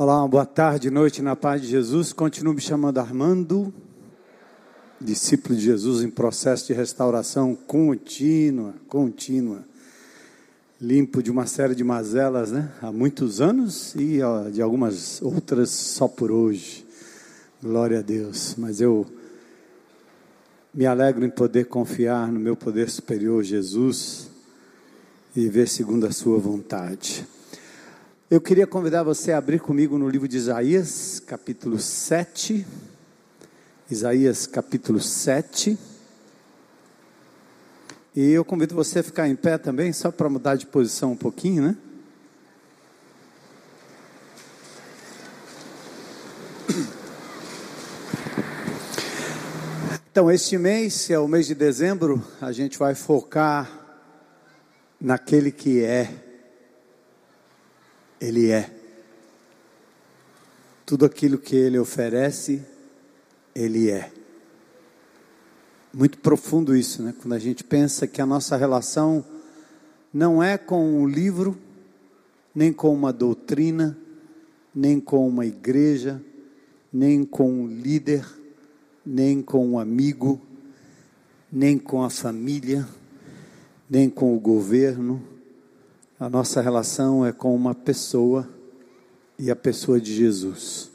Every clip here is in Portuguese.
Olá, uma boa tarde, noite na paz de Jesus. Continuo me chamando Armando, discípulo de Jesus em processo de restauração contínua, contínua. Limpo de uma série de mazelas, né? Há muitos anos e ó, de algumas outras só por hoje. Glória a Deus. Mas eu me alegro em poder confiar no meu poder superior, Jesus, e viver segundo a sua vontade. Eu queria convidar você a abrir comigo no livro de Isaías, capítulo 7. Isaías, capítulo 7. E eu convido você a ficar em pé também, só para mudar de posição um pouquinho, né? Então, este mês, é o mês de dezembro, a gente vai focar naquele que é ele é. Tudo aquilo que Ele oferece, Ele é. Muito profundo isso, né? Quando a gente pensa que a nossa relação não é com um livro, nem com uma doutrina, nem com uma igreja, nem com um líder, nem com um amigo, nem com a família, nem com o governo a nossa relação é com uma pessoa e a pessoa de Jesus.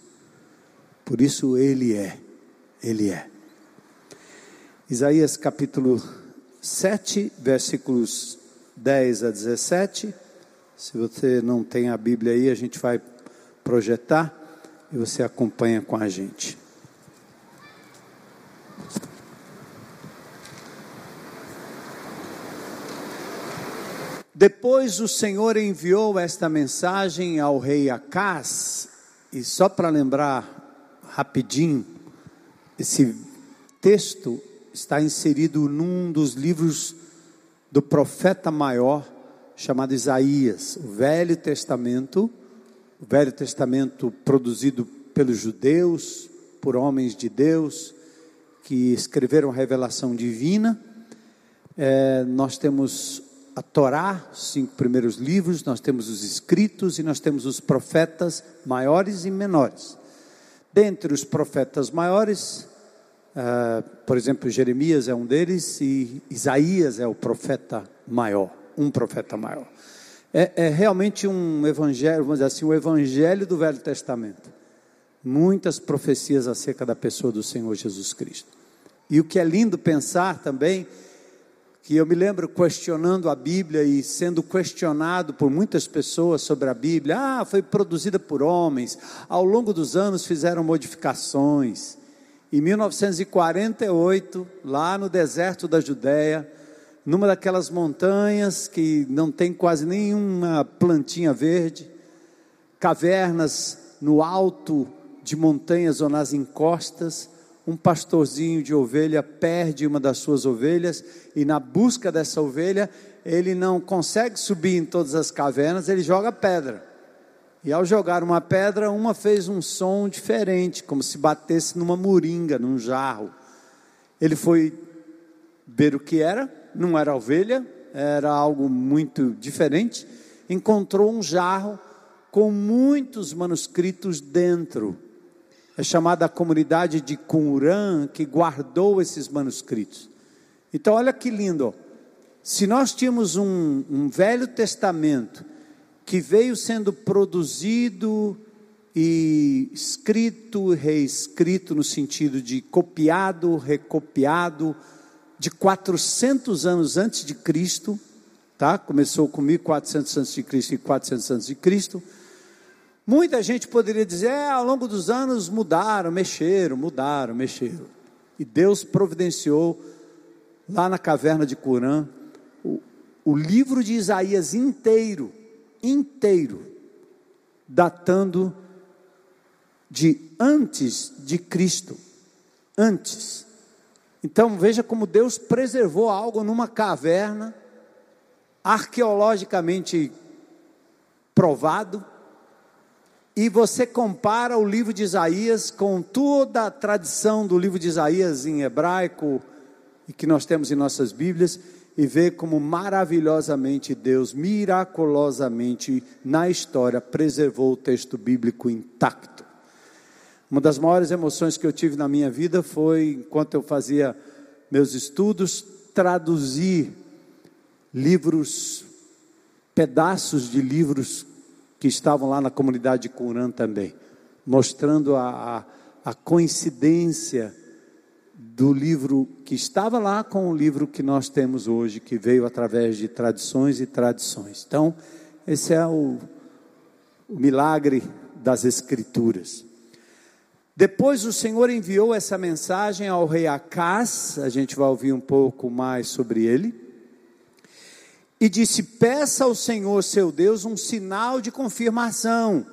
Por isso ele é, ele é. Isaías capítulo 7, versículos 10 a 17. Se você não tem a Bíblia aí, a gente vai projetar e você acompanha com a gente. Depois o Senhor enviou esta mensagem ao rei Acás, e só para lembrar rapidinho, esse texto está inserido num dos livros do profeta maior, chamado Isaías, o Velho Testamento, o Velho Testamento produzido pelos judeus, por homens de Deus, que escreveram a revelação divina. É, nós temos a Torá, os cinco primeiros livros, nós temos os escritos e nós temos os profetas maiores e menores. Dentre os profetas maiores, uh, por exemplo, Jeremias é um deles e Isaías é o profeta maior, um profeta maior. É, é realmente um evangelho, vamos dizer assim, o evangelho do Velho Testamento. Muitas profecias acerca da pessoa do Senhor Jesus Cristo. E o que é lindo pensar também que eu me lembro questionando a Bíblia e sendo questionado por muitas pessoas sobre a Bíblia. Ah, foi produzida por homens. Ao longo dos anos fizeram modificações. Em 1948, lá no deserto da Judéia, numa daquelas montanhas que não tem quase nenhuma plantinha verde, cavernas no alto de montanhas ou nas encostas, um pastorzinho de ovelha perde uma das suas ovelhas e na busca dessa ovelha ele não consegue subir em todas as cavernas, ele joga pedra. E ao jogar uma pedra, uma fez um som diferente, como se batesse numa moringa, num jarro. Ele foi ver o que era, não era ovelha, era algo muito diferente. Encontrou um jarro com muitos manuscritos dentro é chamada a comunidade de Qumran, que guardou esses manuscritos. Então, olha que lindo. Se nós tínhamos um, um Velho Testamento que veio sendo produzido e escrito, reescrito no sentido de copiado, recopiado, de 400 anos antes de Cristo, tá? Começou com 1400 antes de Cristo e 400 antes de Cristo Muita gente poderia dizer, é, ao longo dos anos mudaram, mexeram, mudaram, mexeram. E Deus providenciou, lá na caverna de Curã, o, o livro de Isaías inteiro, inteiro, datando de antes de Cristo. Antes. Então veja como Deus preservou algo numa caverna, arqueologicamente provado, e você compara o livro de Isaías com toda a tradição do livro de Isaías em hebraico e que nós temos em nossas Bíblias, e ver como maravilhosamente Deus, miraculosamente na história, preservou o texto bíblico intacto. Uma das maiores emoções que eu tive na minha vida foi, enquanto eu fazia meus estudos, traduzir livros, pedaços de livros que estavam lá na comunidade de Curã também, mostrando a, a, a coincidência do livro que estava lá com o livro que nós temos hoje, que veio através de tradições e tradições. Então, esse é o, o milagre das Escrituras. Depois o Senhor enviou essa mensagem ao rei Acás, a gente vai ouvir um pouco mais sobre ele, e disse: Peça ao Senhor seu Deus um sinal de confirmação.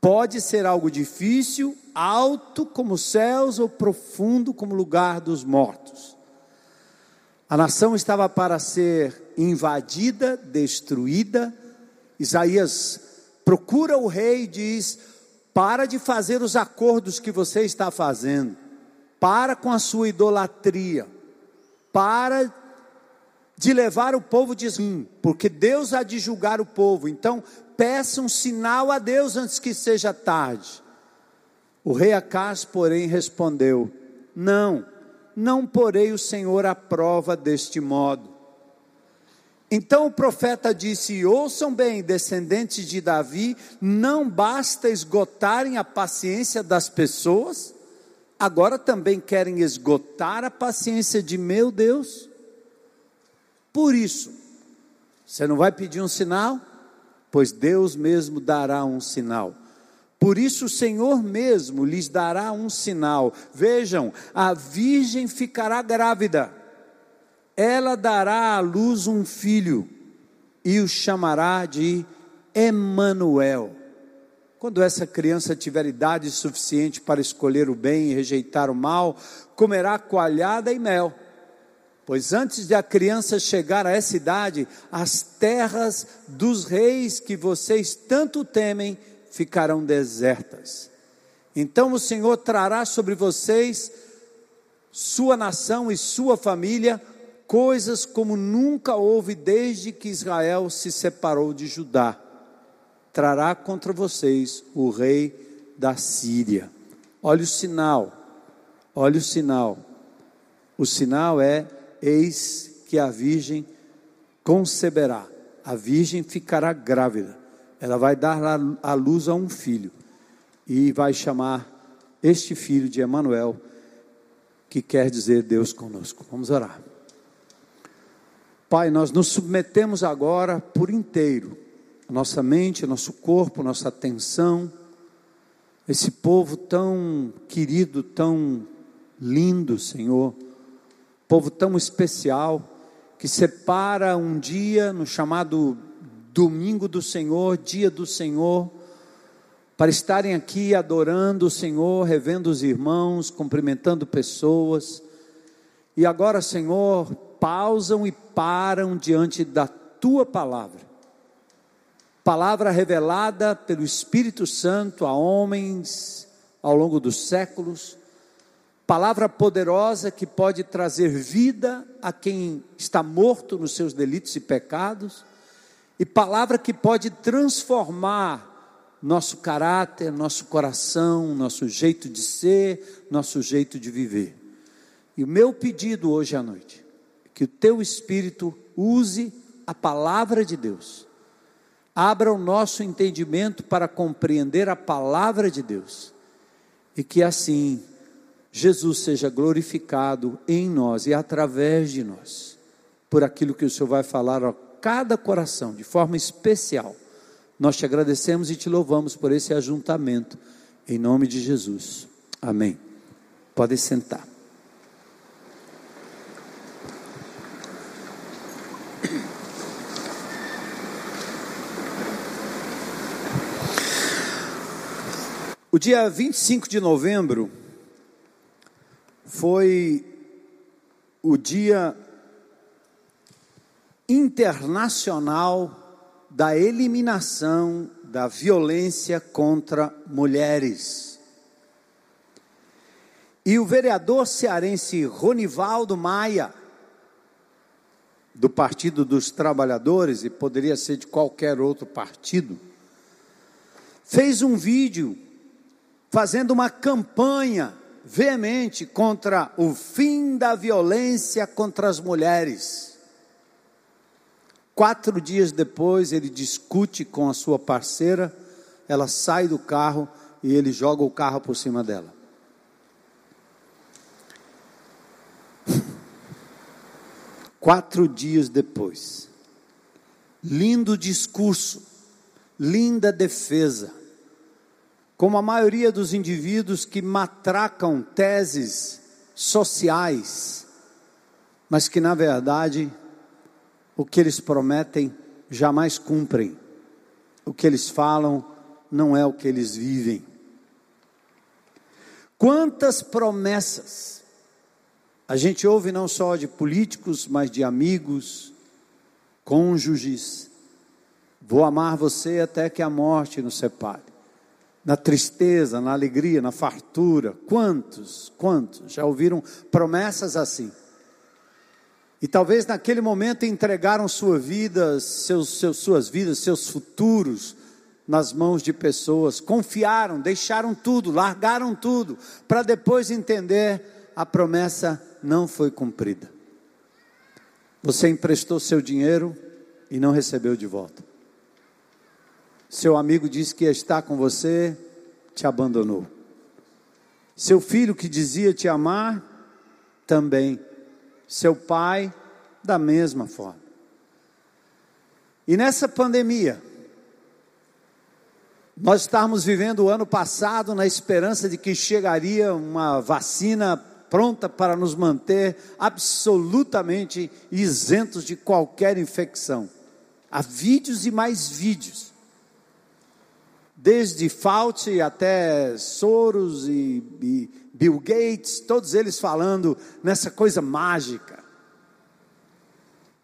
Pode ser algo difícil alto como os céus ou profundo como o lugar dos mortos. A nação estava para ser invadida, destruída. Isaías procura o rei e diz: Para de fazer os acordos que você está fazendo, para com a sua idolatria, para de levar o povo de Israel, porque Deus há de julgar o povo. Então, peça um sinal a Deus antes que seja tarde. O rei Acás, porém, respondeu: Não, não porei o Senhor à prova deste modo. Então o profeta disse: Ouçam bem, descendentes de Davi, não basta esgotarem a paciência das pessoas, agora também querem esgotar a paciência de meu Deus. Por isso, você não vai pedir um sinal? Pois Deus mesmo dará um sinal. Por isso o Senhor mesmo lhes dará um sinal. Vejam, a virgem ficará grávida. Ela dará à luz um filho e o chamará de Emanuel. Quando essa criança tiver idade suficiente para escolher o bem e rejeitar o mal, comerá coalhada e mel. Pois antes de a criança chegar a essa idade, as terras dos reis que vocês tanto temem ficarão desertas. Então o Senhor trará sobre vocês, sua nação e sua família, coisas como nunca houve desde que Israel se separou de Judá. Trará contra vocês o rei da Síria. Olha o sinal, olha o sinal. O sinal é: eis que a virgem conceberá, a virgem ficará grávida ela vai dar a luz a um filho e vai chamar este filho de Emanuel, que quer dizer Deus conosco. Vamos orar. Pai, nós nos submetemos agora por inteiro, nossa mente, nosso corpo, nossa atenção, esse povo tão querido, tão lindo, Senhor, povo tão especial, que separa um dia no chamado domingo do Senhor, dia do Senhor, para estarem aqui adorando o Senhor, revendo os irmãos, cumprimentando pessoas. E agora, Senhor, pausam e param diante da tua palavra. Palavra revelada pelo Espírito Santo a homens ao longo dos séculos. Palavra poderosa que pode trazer vida a quem está morto nos seus delitos e pecados e palavra que pode transformar nosso caráter, nosso coração, nosso jeito de ser, nosso jeito de viver. E o meu pedido hoje à noite é que o teu espírito use a palavra de Deus. Abra o nosso entendimento para compreender a palavra de Deus. E que assim Jesus seja glorificado em nós e através de nós, por aquilo que o Senhor vai falar cada coração de forma especial. Nós te agradecemos e te louvamos por esse ajuntamento, em nome de Jesus. Amém. Pode sentar. O dia 25 de novembro foi o dia internacional da eliminação da violência contra mulheres. E o vereador cearense Ronivaldo Maia do Partido dos Trabalhadores, e poderia ser de qualquer outro partido, fez um vídeo fazendo uma campanha veemente contra o fim da violência contra as mulheres. Quatro dias depois, ele discute com a sua parceira, ela sai do carro e ele joga o carro por cima dela. Quatro dias depois, lindo discurso, linda defesa, como a maioria dos indivíduos que matracam teses sociais, mas que na verdade o que eles prometem jamais cumprem, o que eles falam não é o que eles vivem. Quantas promessas a gente ouve não só de políticos, mas de amigos, cônjuges. Vou amar você até que a morte nos separe. Na tristeza, na alegria, na fartura. Quantos, quantos já ouviram promessas assim? E talvez naquele momento entregaram sua vida, seus, seus, suas vidas, seus futuros nas mãos de pessoas, confiaram, deixaram tudo, largaram tudo, para depois entender a promessa não foi cumprida. Você emprestou seu dinheiro e não recebeu de volta. Seu amigo disse que ia estar com você, te abandonou. Seu filho que dizia te amar, também. Seu pai, da mesma forma. E nessa pandemia, nós estávamos vivendo o ano passado na esperança de que chegaria uma vacina pronta para nos manter absolutamente isentos de qualquer infecção. Há vídeos e mais vídeos. Desde Fauci até Soros e, e Bill Gates, todos eles falando nessa coisa mágica.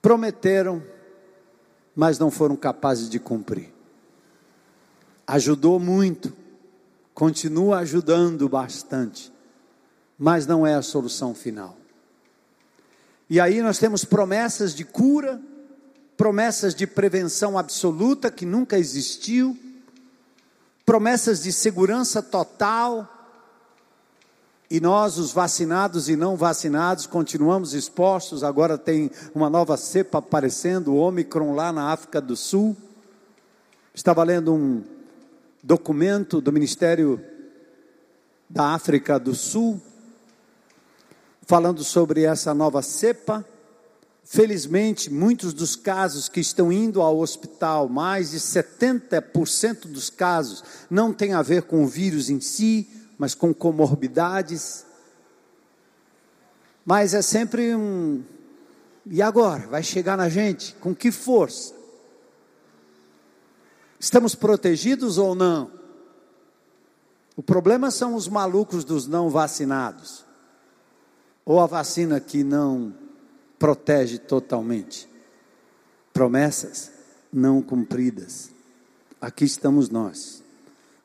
Prometeram, mas não foram capazes de cumprir. Ajudou muito, continua ajudando bastante mas não é a solução final. E aí nós temos promessas de cura, promessas de prevenção absoluta que nunca existiu, promessas de segurança total, e nós, os vacinados e não vacinados, continuamos expostos. Agora tem uma nova cepa aparecendo, o Omicron, lá na África do Sul. Estava lendo um documento do Ministério da África do Sul, falando sobre essa nova cepa. Felizmente, muitos dos casos que estão indo ao hospital, mais de 70% dos casos, não tem a ver com o vírus em si, mas com comorbidades. Mas é sempre um. E agora? Vai chegar na gente? Com que força? Estamos protegidos ou não? O problema são os malucos dos não vacinados ou a vacina que não protege totalmente. Promessas não cumpridas. Aqui estamos nós.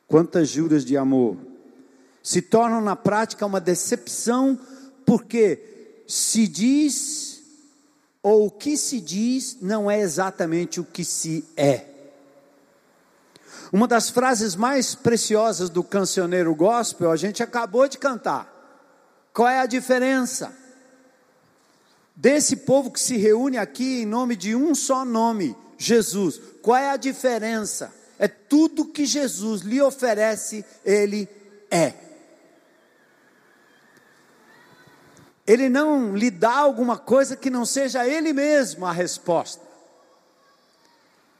Quantas juras de amor se tornam na prática uma decepção, porque se diz, ou o que se diz, não é exatamente o que se é. Uma das frases mais preciosas do cancioneiro gospel, a gente acabou de cantar. Qual é a diferença? Desse povo que se reúne aqui em nome de um só nome, Jesus. Qual é a diferença? É tudo que Jesus lhe oferece, ele é. Ele não lhe dá alguma coisa que não seja ele mesmo a resposta.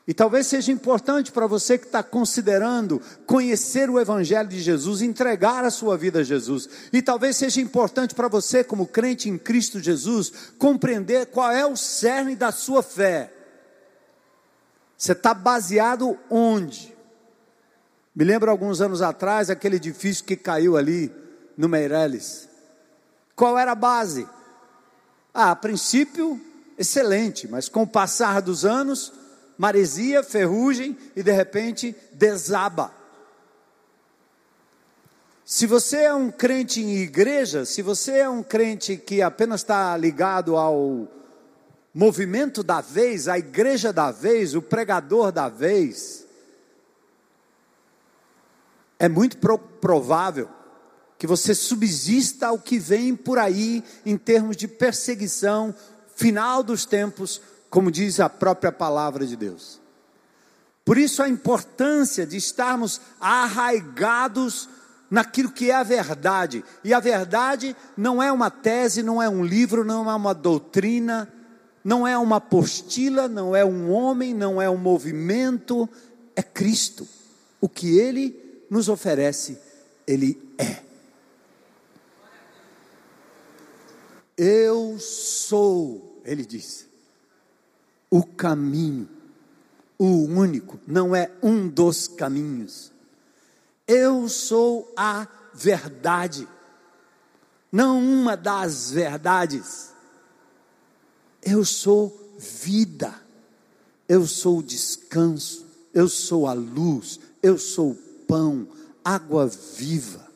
E talvez seja importante para você que está considerando conhecer o Evangelho de Jesus, entregar a sua vida a Jesus. E talvez seja importante para você, como crente em Cristo Jesus, compreender qual é o cerne da sua fé. Você está baseado onde? Me lembro alguns anos atrás, aquele edifício que caiu ali no Meireles. Qual era a base? Ah, a princípio, excelente, mas com o passar dos anos maresia, ferrugem e de repente desaba. Se você é um crente em igreja, se você é um crente que apenas está ligado ao movimento da vez, a igreja da vez, o pregador da vez, é muito provável que você subsista ao que vem por aí em termos de perseguição, final dos tempos, como diz a própria palavra de Deus. Por isso a importância de estarmos arraigados naquilo que é a verdade. E a verdade não é uma tese, não é um livro, não é uma doutrina, não é uma apostila, não é um homem, não é um movimento, é Cristo. O que ele nos oferece, ele é. Eu sou, ele diz, o caminho, o único, não é um dos caminhos. Eu sou a verdade, não uma das verdades. Eu sou vida, eu sou descanso, eu sou a luz, eu sou pão, água viva,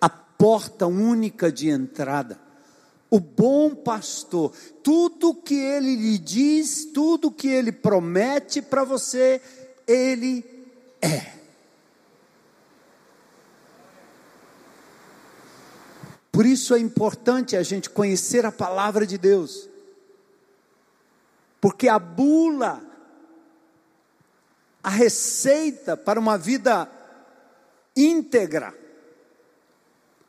a porta única de entrada o bom pastor, tudo que ele lhe diz, tudo que ele promete para você, ele é. Por isso é importante a gente conhecer a palavra de Deus, porque a bula, a receita para uma vida íntegra,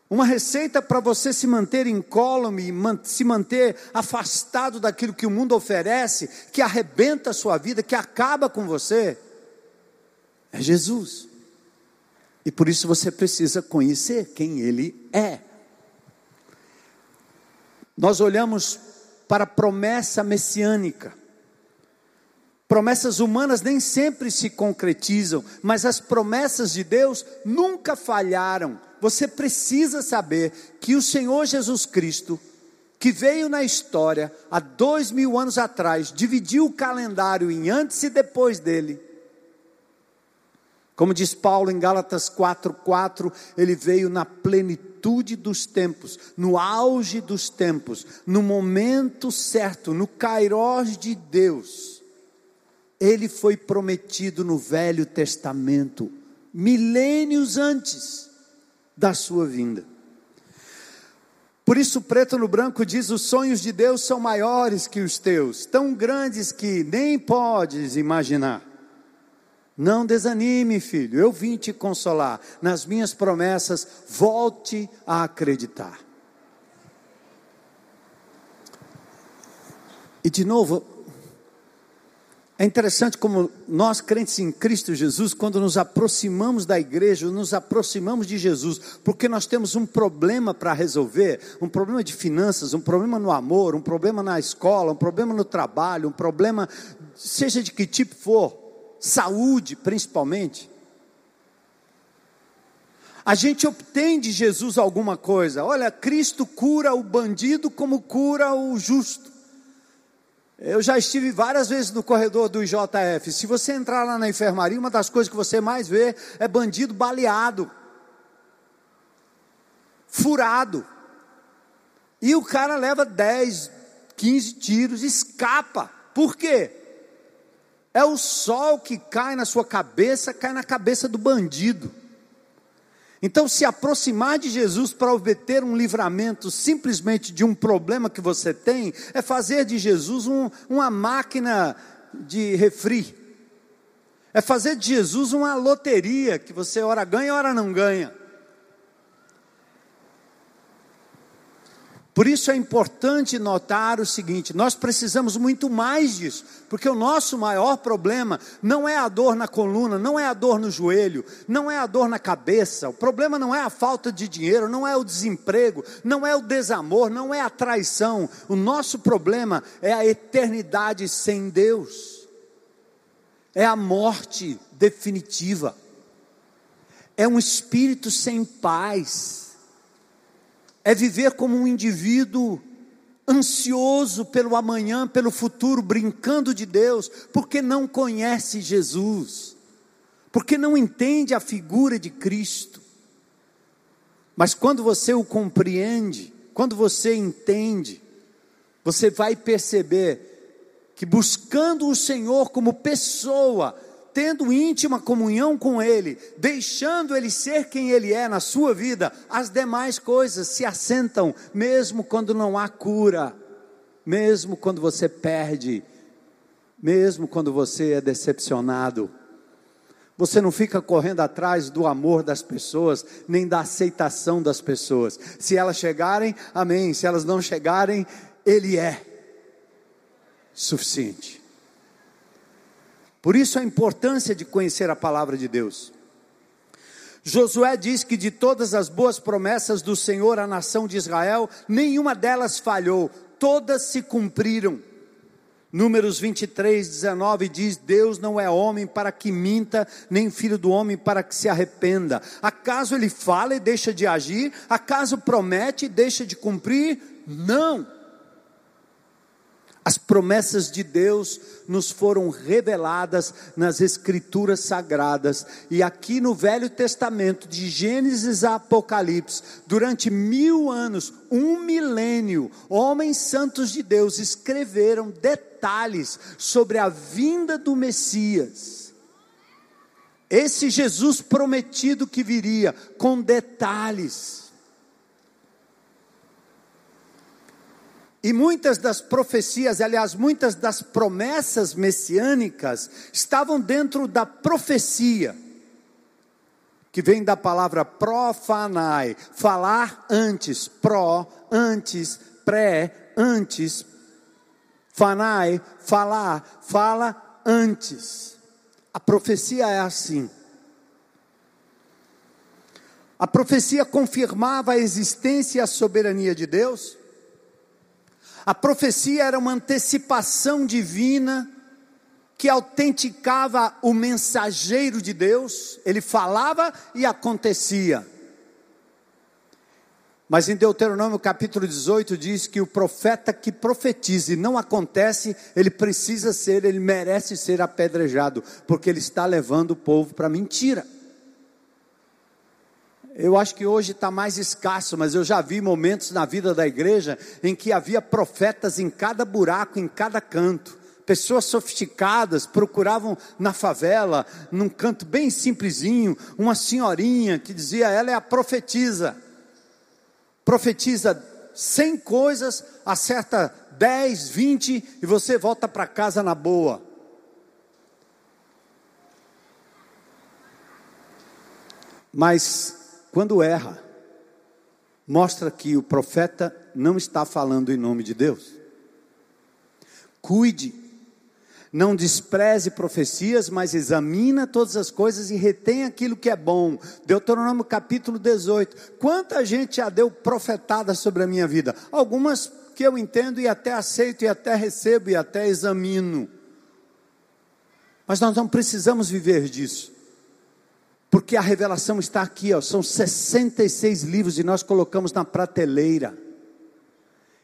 uma receita para você se manter incólume, se manter afastado daquilo que o mundo oferece, que arrebenta a sua vida, que acaba com você, é Jesus. E por isso você precisa conhecer quem Ele é. Nós olhamos para a promessa messiânica. Promessas humanas nem sempre se concretizam, mas as promessas de Deus nunca falharam você precisa saber que o Senhor Jesus Cristo, que veio na história há dois mil anos atrás, dividiu o calendário em antes e depois dele. Como diz Paulo em Gálatas 4,4, ele veio na plenitude dos tempos, no auge dos tempos, no momento certo, no kairós de Deus. Ele foi prometido no Velho Testamento, milênios antes da sua vinda. Por isso, preto no branco diz: os sonhos de Deus são maiores que os teus, tão grandes que nem podes imaginar. Não desanime, filho, eu vim te consolar. Nas minhas promessas, volte a acreditar. E de novo, é interessante como nós, crentes em Cristo Jesus, quando nos aproximamos da igreja, nos aproximamos de Jesus, porque nós temos um problema para resolver um problema de finanças, um problema no amor, um problema na escola, um problema no trabalho, um problema, seja de que tipo for, saúde principalmente. A gente obtém de Jesus alguma coisa. Olha, Cristo cura o bandido como cura o justo. Eu já estive várias vezes no corredor do IJF. Se você entrar lá na enfermaria, uma das coisas que você mais vê é bandido baleado, furado. E o cara leva 10, 15 tiros, escapa. Por quê? É o sol que cai na sua cabeça, cai na cabeça do bandido. Então, se aproximar de Jesus para obter um livramento simplesmente de um problema que você tem, é fazer de Jesus um, uma máquina de refri. É fazer de Jesus uma loteria que você ora ganha, ora não ganha. Por isso é importante notar o seguinte: nós precisamos muito mais disso, porque o nosso maior problema não é a dor na coluna, não é a dor no joelho, não é a dor na cabeça, o problema não é a falta de dinheiro, não é o desemprego, não é o desamor, não é a traição, o nosso problema é a eternidade sem Deus, é a morte definitiva, é um espírito sem paz é viver como um indivíduo ansioso pelo amanhã, pelo futuro, brincando de Deus, porque não conhece Jesus, porque não entende a figura de Cristo. Mas quando você o compreende, quando você entende, você vai perceber que buscando o Senhor como pessoa, tendo íntima comunhão com Ele, deixando Ele ser quem Ele é na sua vida, as demais coisas se assentam, mesmo quando não há cura, mesmo quando você perde, mesmo quando você é decepcionado. Você não fica correndo atrás do amor das pessoas, nem da aceitação das pessoas. Se elas chegarem, amém. Se elas não chegarem, Ele é suficiente. Por isso a importância de conhecer a palavra de Deus. Josué diz que de todas as boas promessas do Senhor à nação de Israel, nenhuma delas falhou, todas se cumpriram. Números 23, 19 diz: Deus não é homem para que minta, nem filho do homem para que se arrependa. Acaso ele fala e deixa de agir? Acaso promete e deixa de cumprir? Não. As promessas de Deus nos foram reveladas nas Escrituras Sagradas, e aqui no Velho Testamento, de Gênesis a Apocalipse, durante mil anos, um milênio, homens santos de Deus escreveram detalhes sobre a vinda do Messias. Esse Jesus prometido que viria, com detalhes. E muitas das profecias, aliás, muitas das promessas messiânicas estavam dentro da profecia, que vem da palavra profanai, falar antes, pró, antes, pré, antes, fanai, falar, fala antes. A profecia é assim. A profecia confirmava a existência e a soberania de Deus a profecia era uma antecipação divina que autenticava o mensageiro de Deus, ele falava e acontecia. Mas em Deuteronômio capítulo 18 diz que o profeta que profetiza e não acontece, ele precisa ser, ele merece ser apedrejado, porque ele está levando o povo para mentira. Eu acho que hoje está mais escasso, mas eu já vi momentos na vida da igreja em que havia profetas em cada buraco, em cada canto. Pessoas sofisticadas procuravam na favela, num canto bem simplesinho, uma senhorinha que dizia: ela é a profetisa. Profetiza cem coisas, acerta dez, vinte e você volta para casa na boa. Mas quando erra, mostra que o profeta não está falando em nome de Deus. Cuide, não despreze profecias, mas examina todas as coisas e retém aquilo que é bom. Deuteronômio capítulo 18. Quanta gente já deu profetada sobre a minha vida? Algumas que eu entendo e até aceito e até recebo e até examino. Mas nós não precisamos viver disso. Porque a revelação está aqui, ó, são 66 livros e nós colocamos na prateleira.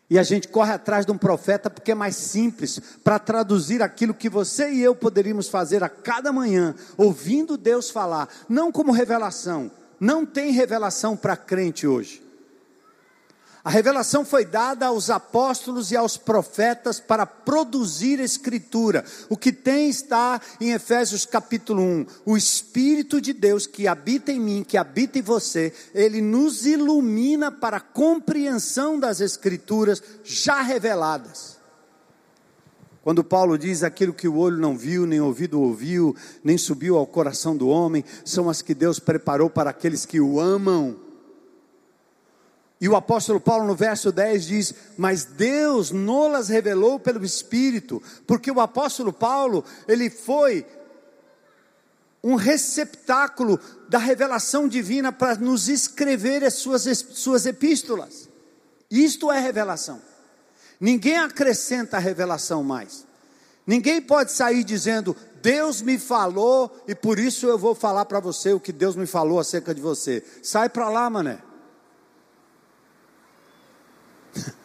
E a gente corre atrás de um profeta porque é mais simples para traduzir aquilo que você e eu poderíamos fazer a cada manhã, ouvindo Deus falar, não como revelação. Não tem revelação para crente hoje. A revelação foi dada aos apóstolos e aos profetas para produzir escritura. O que tem está em Efésios capítulo 1. O Espírito de Deus que habita em mim, que habita em você, ele nos ilumina para a compreensão das escrituras já reveladas. Quando Paulo diz aquilo que o olho não viu, nem ouvido ouviu, nem subiu ao coração do homem, são as que Deus preparou para aqueles que o amam. E o apóstolo Paulo no verso 10 diz: Mas Deus nolas revelou pelo Espírito, porque o apóstolo Paulo, ele foi um receptáculo da revelação divina para nos escrever as suas, suas epístolas. Isto é revelação. Ninguém acrescenta a revelação mais. Ninguém pode sair dizendo, Deus me falou e por isso eu vou falar para você o que Deus me falou acerca de você. Sai para lá, mané.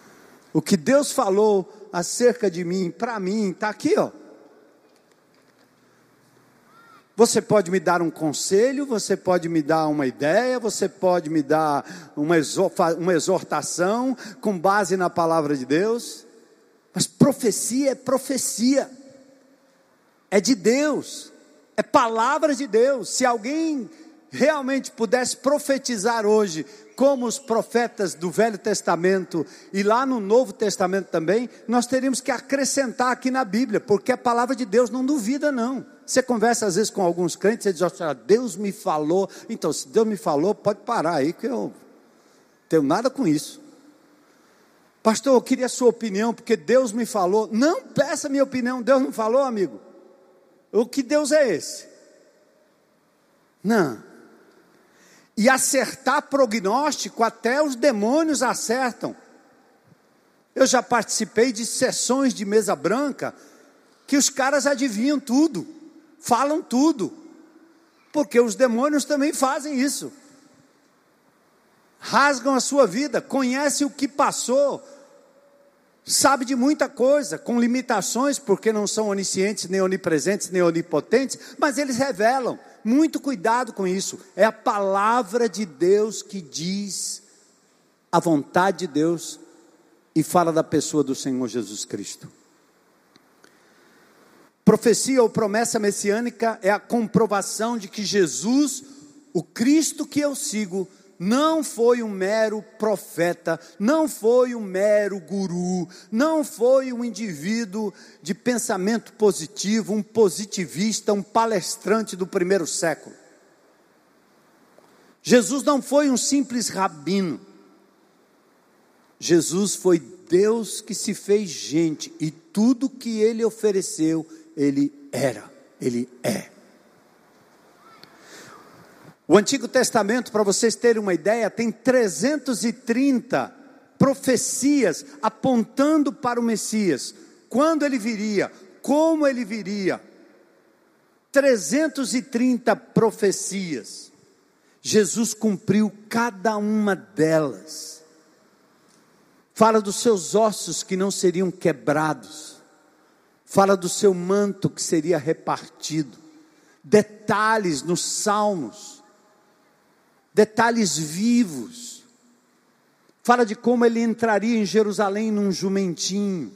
O que Deus falou acerca de mim, para mim, está aqui, ó. Você pode me dar um conselho, você pode me dar uma ideia, você pode me dar uma exortação com base na palavra de Deus. Mas profecia é profecia, é de Deus, é palavra de Deus. Se alguém realmente pudesse profetizar hoje, como os profetas do Velho Testamento e lá no Novo Testamento também, nós teríamos que acrescentar aqui na Bíblia, porque a palavra de Deus não duvida, não. Você conversa às vezes com alguns crentes e diz: assim, Deus me falou. Então, se Deus me falou, pode parar aí, que eu tenho nada com isso. Pastor, eu queria a sua opinião, porque Deus me falou. Não peça minha opinião, Deus não falou, amigo. O que Deus é esse? Não. E acertar prognóstico, até os demônios acertam. Eu já participei de sessões de mesa branca que os caras adivinham tudo, falam tudo, porque os demônios também fazem isso. Rasgam a sua vida, conhecem o que passou, sabe de muita coisa, com limitações, porque não são oniscientes, nem onipresentes, nem onipotentes, mas eles revelam. Muito cuidado com isso. É a palavra de Deus que diz a vontade de Deus e fala da pessoa do Senhor Jesus Cristo. Profecia ou promessa messiânica é a comprovação de que Jesus, o Cristo que eu sigo, não foi um mero profeta, não foi um mero guru, não foi um indivíduo de pensamento positivo, um positivista, um palestrante do primeiro século. Jesus não foi um simples rabino. Jesus foi Deus que se fez gente e tudo que ele ofereceu, ele era, ele é. O Antigo Testamento, para vocês terem uma ideia, tem 330 profecias apontando para o Messias. Quando ele viria, como ele viria. 330 profecias. Jesus cumpriu cada uma delas. Fala dos seus ossos que não seriam quebrados. Fala do seu manto que seria repartido. Detalhes nos salmos detalhes vivos. Fala de como ele entraria em Jerusalém num jumentinho.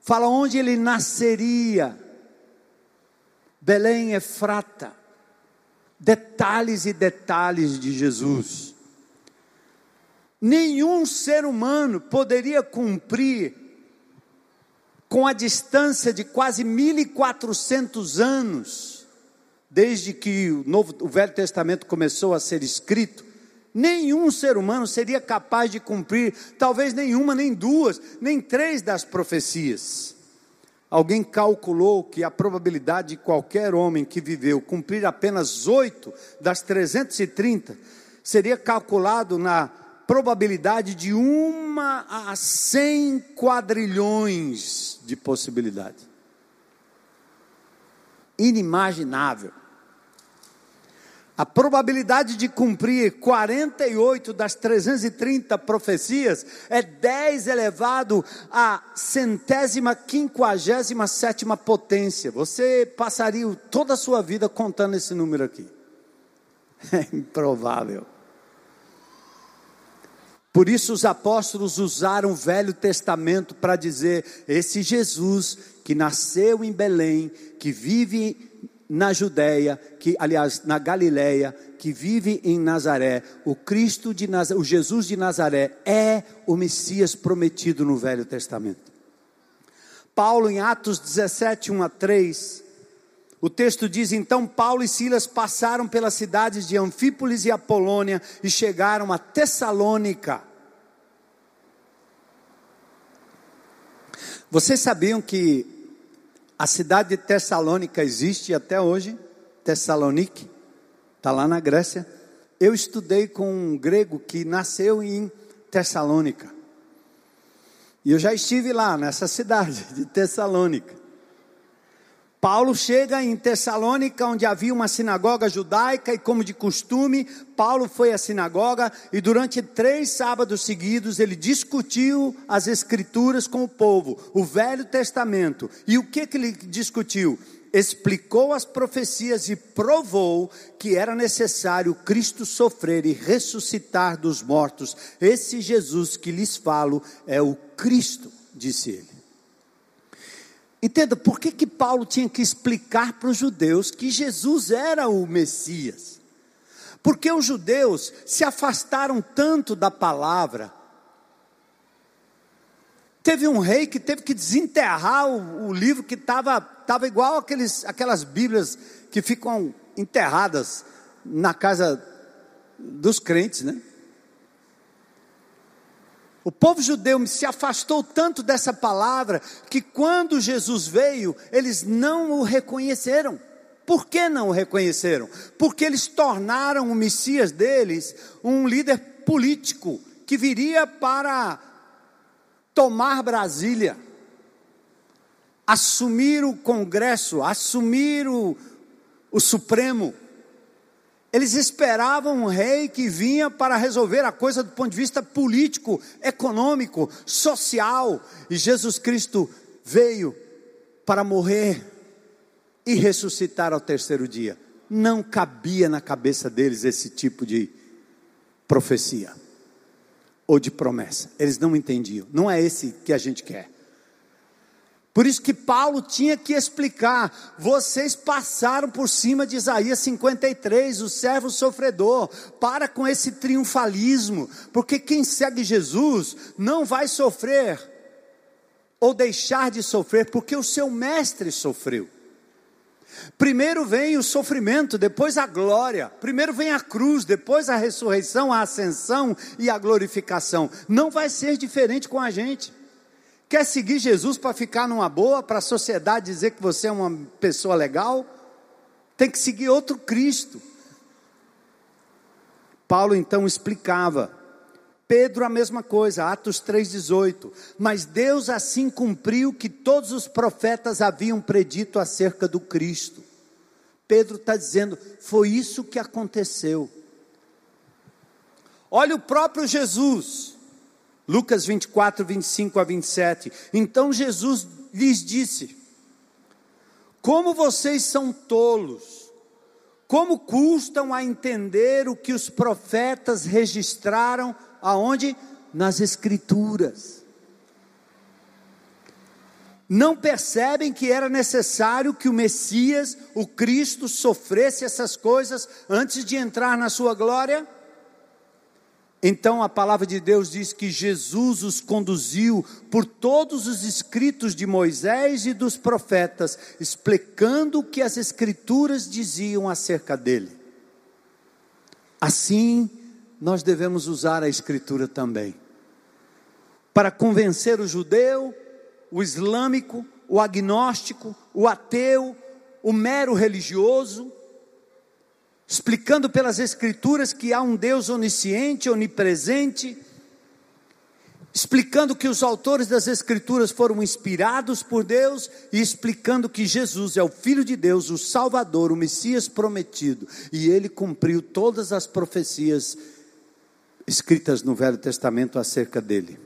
Fala onde ele nasceria. Belém, Efrata. Detalhes e detalhes de Jesus. Nenhum ser humano poderia cumprir com a distância de quase 1400 anos desde que o, Novo, o Velho Testamento começou a ser escrito, nenhum ser humano seria capaz de cumprir, talvez nenhuma, nem duas, nem três das profecias. Alguém calculou que a probabilidade de qualquer homem que viveu cumprir apenas oito das 330 seria calculado na probabilidade de uma a cem quadrilhões de possibilidade. Inimaginável. A probabilidade de cumprir 48 das 330 profecias é 10 elevado à centésima quinquagésima sétima potência. Você passaria toda a sua vida contando esse número aqui. É improvável. Por isso os apóstolos usaram o Velho Testamento para dizer: esse Jesus que nasceu em Belém, que vive na Judéia, que aliás na Galileia, que vive em Nazaré, o Cristo de Nazaré, o Jesus de Nazaré é o Messias prometido no Velho Testamento. Paulo em Atos 17, 1 a 3, o texto diz: Então Paulo e Silas passaram pelas cidades de Anfípolis e Apolônia e chegaram a Tessalônica. Vocês sabiam que a cidade de Tessalônica existe até hoje, Tessalonique, está lá na Grécia. Eu estudei com um grego que nasceu em Tessalônica. E eu já estive lá, nessa cidade de Tessalônica. Paulo chega em Tessalônica, onde havia uma sinagoga judaica, e como de costume, Paulo foi à sinagoga e durante três sábados seguidos ele discutiu as Escrituras com o povo, o Velho Testamento. E o que, que ele discutiu? Explicou as profecias e provou que era necessário Cristo sofrer e ressuscitar dos mortos. Esse Jesus que lhes falo é o Cristo, disse ele. Entenda, por que, que Paulo tinha que explicar para os judeus que Jesus era o Messias? Porque os judeus se afastaram tanto da palavra. Teve um rei que teve que desenterrar o, o livro que estava tava igual aqueles, aquelas Bíblias que ficam enterradas na casa dos crentes, né? O povo judeu se afastou tanto dessa palavra que quando Jesus veio, eles não o reconheceram. Por que não o reconheceram? Porque eles tornaram o Messias deles um líder político que viria para tomar Brasília, assumir o Congresso, assumir o, o Supremo. Eles esperavam um rei que vinha para resolver a coisa do ponto de vista político, econômico, social. E Jesus Cristo veio para morrer e ressuscitar ao terceiro dia. Não cabia na cabeça deles esse tipo de profecia ou de promessa. Eles não entendiam. Não é esse que a gente quer. Por isso que Paulo tinha que explicar: vocês passaram por cima de Isaías 53, o servo sofredor. Para com esse triunfalismo, porque quem segue Jesus não vai sofrer ou deixar de sofrer, porque o seu mestre sofreu. Primeiro vem o sofrimento, depois a glória. Primeiro vem a cruz, depois a ressurreição, a ascensão e a glorificação. Não vai ser diferente com a gente. Quer seguir Jesus para ficar numa boa, para a sociedade dizer que você é uma pessoa legal? Tem que seguir outro Cristo. Paulo então explicava. Pedro a mesma coisa, Atos 3,18. Mas Deus assim cumpriu que todos os profetas haviam predito acerca do Cristo. Pedro está dizendo, foi isso que aconteceu. Olha o próprio Jesus. Lucas 24, 25 a 27. Então Jesus lhes disse: Como vocês são tolos, como custam a entender o que os profetas registraram aonde? Nas Escrituras. Não percebem que era necessário que o Messias, o Cristo, sofresse essas coisas antes de entrar na sua glória? Então a palavra de Deus diz que Jesus os conduziu por todos os escritos de Moisés e dos profetas, explicando o que as escrituras diziam acerca dele. Assim, nós devemos usar a escritura também para convencer o judeu, o islâmico, o agnóstico, o ateu, o mero religioso, explicando pelas Escrituras que há um Deus onisciente, onipresente, explicando que os autores das Escrituras foram inspirados por Deus e explicando que Jesus é o Filho de Deus, o Salvador, o Messias prometido, e ele cumpriu todas as profecias escritas no Velho Testamento acerca dele.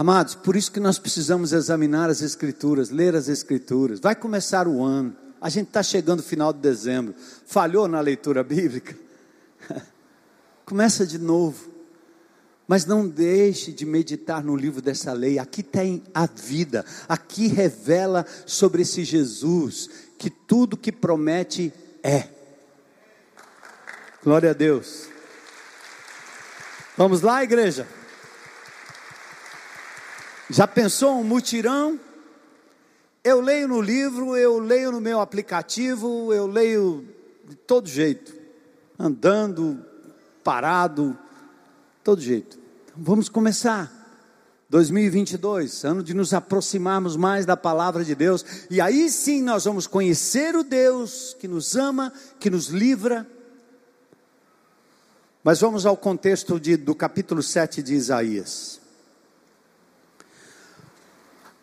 Amados, por isso que nós precisamos examinar as Escrituras, ler as Escrituras. Vai começar o ano, a gente está chegando no final de dezembro. Falhou na leitura bíblica? Começa de novo. Mas não deixe de meditar no livro dessa lei. Aqui tem a vida. Aqui revela sobre esse Jesus que tudo que promete é. Glória a Deus. Vamos lá, igreja. Já pensou um mutirão? Eu leio no livro, eu leio no meu aplicativo, eu leio de todo jeito, andando, parado, todo jeito. Então, vamos começar. 2022, ano de nos aproximarmos mais da palavra de Deus, e aí sim nós vamos conhecer o Deus que nos ama, que nos livra. Mas vamos ao contexto de, do capítulo 7 de Isaías.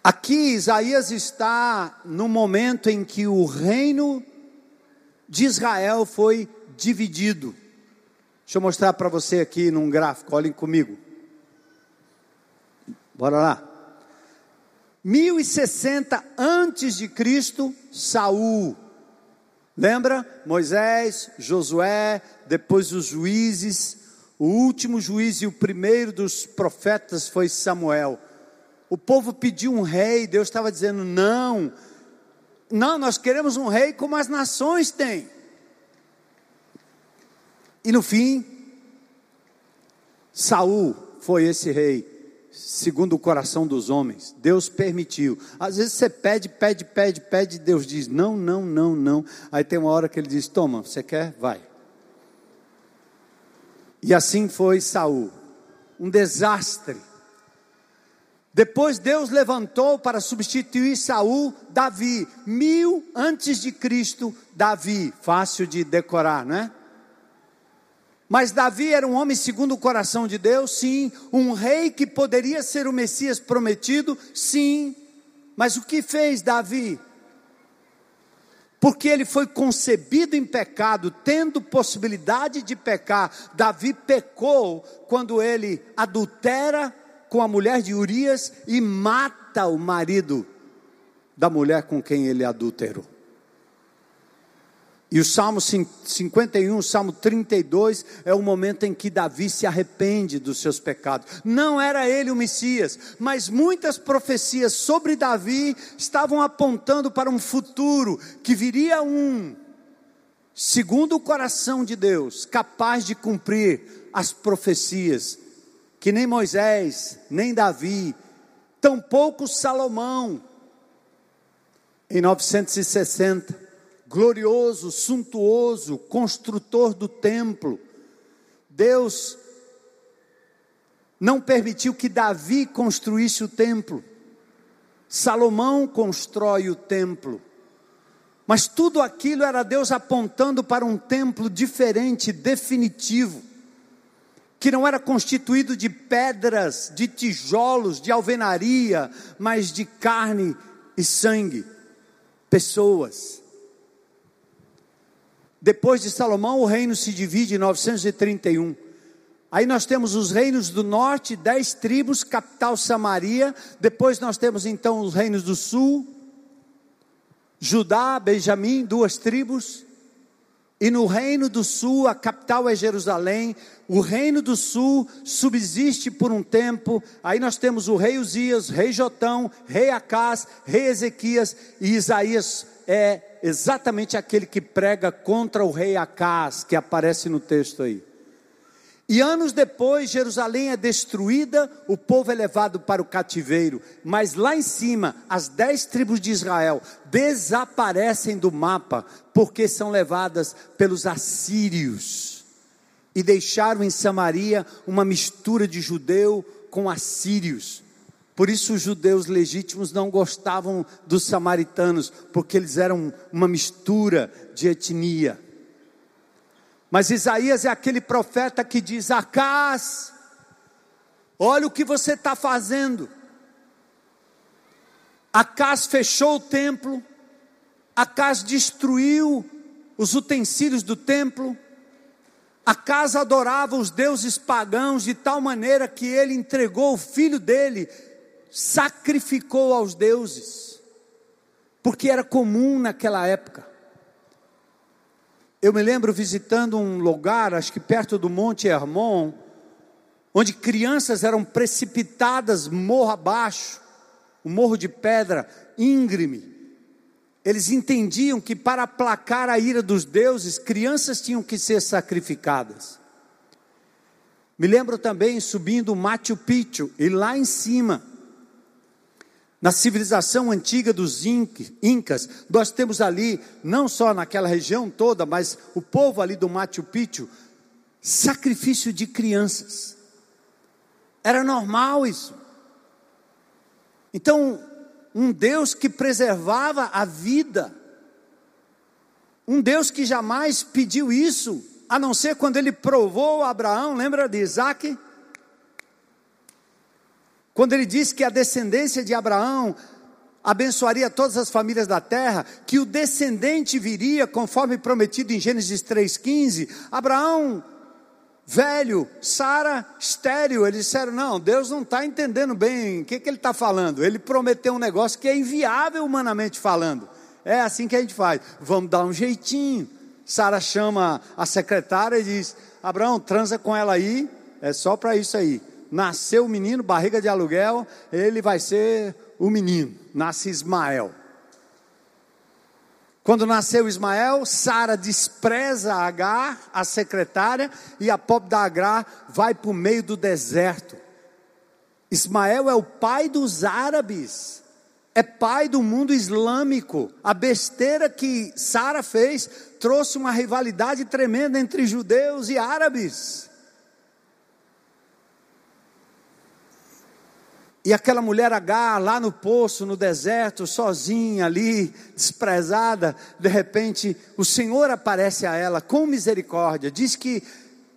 Aqui Isaías está no momento em que o reino de Israel foi dividido. Deixa eu mostrar para você aqui num gráfico, olhem comigo. Bora lá. 1060 antes de Cristo, Saul. Lembra? Moisés, Josué, depois os juízes. O último juiz e o primeiro dos profetas foi Samuel O povo pediu um rei, Deus estava dizendo: não, não, nós queremos um rei como as nações têm. E no fim, Saul foi esse rei segundo o coração dos homens. Deus permitiu. Às vezes você pede, pede, pede, pede, Deus diz: não, não, não, não. Aí tem uma hora que ele diz: toma, você quer? Vai. E assim foi Saul. Um desastre. Depois Deus levantou para substituir Saul Davi, mil antes de Cristo, Davi, fácil de decorar, não é? Mas Davi era um homem segundo o coração de Deus, sim. Um rei que poderia ser o Messias prometido, sim. Mas o que fez Davi? Porque ele foi concebido em pecado, tendo possibilidade de pecar. Davi pecou quando ele adultera com a mulher de Urias e mata o marido da mulher com quem ele adulterou. E o Salmo 51, o Salmo 32 é o momento em que Davi se arrepende dos seus pecados. Não era ele o Messias, mas muitas profecias sobre Davi estavam apontando para um futuro que viria um, segundo o coração de Deus, capaz de cumprir as profecias que nem Moisés, nem Davi, tampouco Salomão, em 960 glorioso, suntuoso, construtor do templo. Deus não permitiu que Davi construísse o templo. Salomão constrói o templo. Mas tudo aquilo era Deus apontando para um templo diferente, definitivo, que não era constituído de pedras, de tijolos, de alvenaria, mas de carne e sangue, pessoas. Depois de Salomão, o reino se divide em 931. Aí nós temos os reinos do norte, dez tribos, capital Samaria. Depois nós temos então os reinos do sul, Judá, Benjamim, duas tribos. E no reino do sul, a capital é Jerusalém. O reino do sul subsiste por um tempo. Aí nós temos o rei Uzias, rei Jotão, rei Acás, rei Ezequias e Isaías é exatamente aquele que prega contra o rei Acás, que aparece no texto aí. E anos depois, Jerusalém é destruída, o povo é levado para o cativeiro, mas lá em cima, as dez tribos de Israel desaparecem do mapa, porque são levadas pelos assírios, e deixaram em Samaria uma mistura de judeu com assírios. Por isso os judeus legítimos não gostavam dos samaritanos, porque eles eram uma mistura de etnia. Mas Isaías é aquele profeta que diz: Acás, olha o que você está fazendo. Acás fechou o templo, Acás destruiu os utensílios do templo, Acás adorava os deuses pagãos de tal maneira que ele entregou o filho dele sacrificou aos deuses, porque era comum naquela época. Eu me lembro visitando um lugar, acho que perto do Monte Hermon, onde crianças eram precipitadas morro abaixo, um morro de pedra íngreme. Eles entendiam que para aplacar a ira dos deuses, crianças tinham que ser sacrificadas. Me lembro também subindo o Machu Picchu, e lá em cima, na civilização antiga dos Incas, nós temos ali, não só naquela região toda, mas o povo ali do Machu Picchu, sacrifício de crianças. Era normal isso. Então, um Deus que preservava a vida, um Deus que jamais pediu isso, a não ser quando ele provou Abraão, lembra de Isaac? Quando ele disse que a descendência de Abraão abençoaria todas as famílias da terra, que o descendente viria, conforme prometido em Gênesis 3,15, Abraão, velho, Sara, estéreo, eles disseram: não, Deus não está entendendo bem o que, que ele está falando. Ele prometeu um negócio que é inviável humanamente falando. É assim que a gente faz, vamos dar um jeitinho. Sara chama a secretária e diz: Abraão, transa com ela aí, é só para isso aí nasceu o menino, barriga de aluguel, ele vai ser o menino, nasce Ismael. Quando nasceu Ismael, Sara despreza Agar, a secretária, e a pobre da Agar vai para o meio do deserto. Ismael é o pai dos árabes, é pai do mundo islâmico. A besteira que Sara fez trouxe uma rivalidade tremenda entre judeus e árabes. E aquela mulher H lá no poço, no deserto, sozinha ali, desprezada, de repente o Senhor aparece a ela com misericórdia, diz que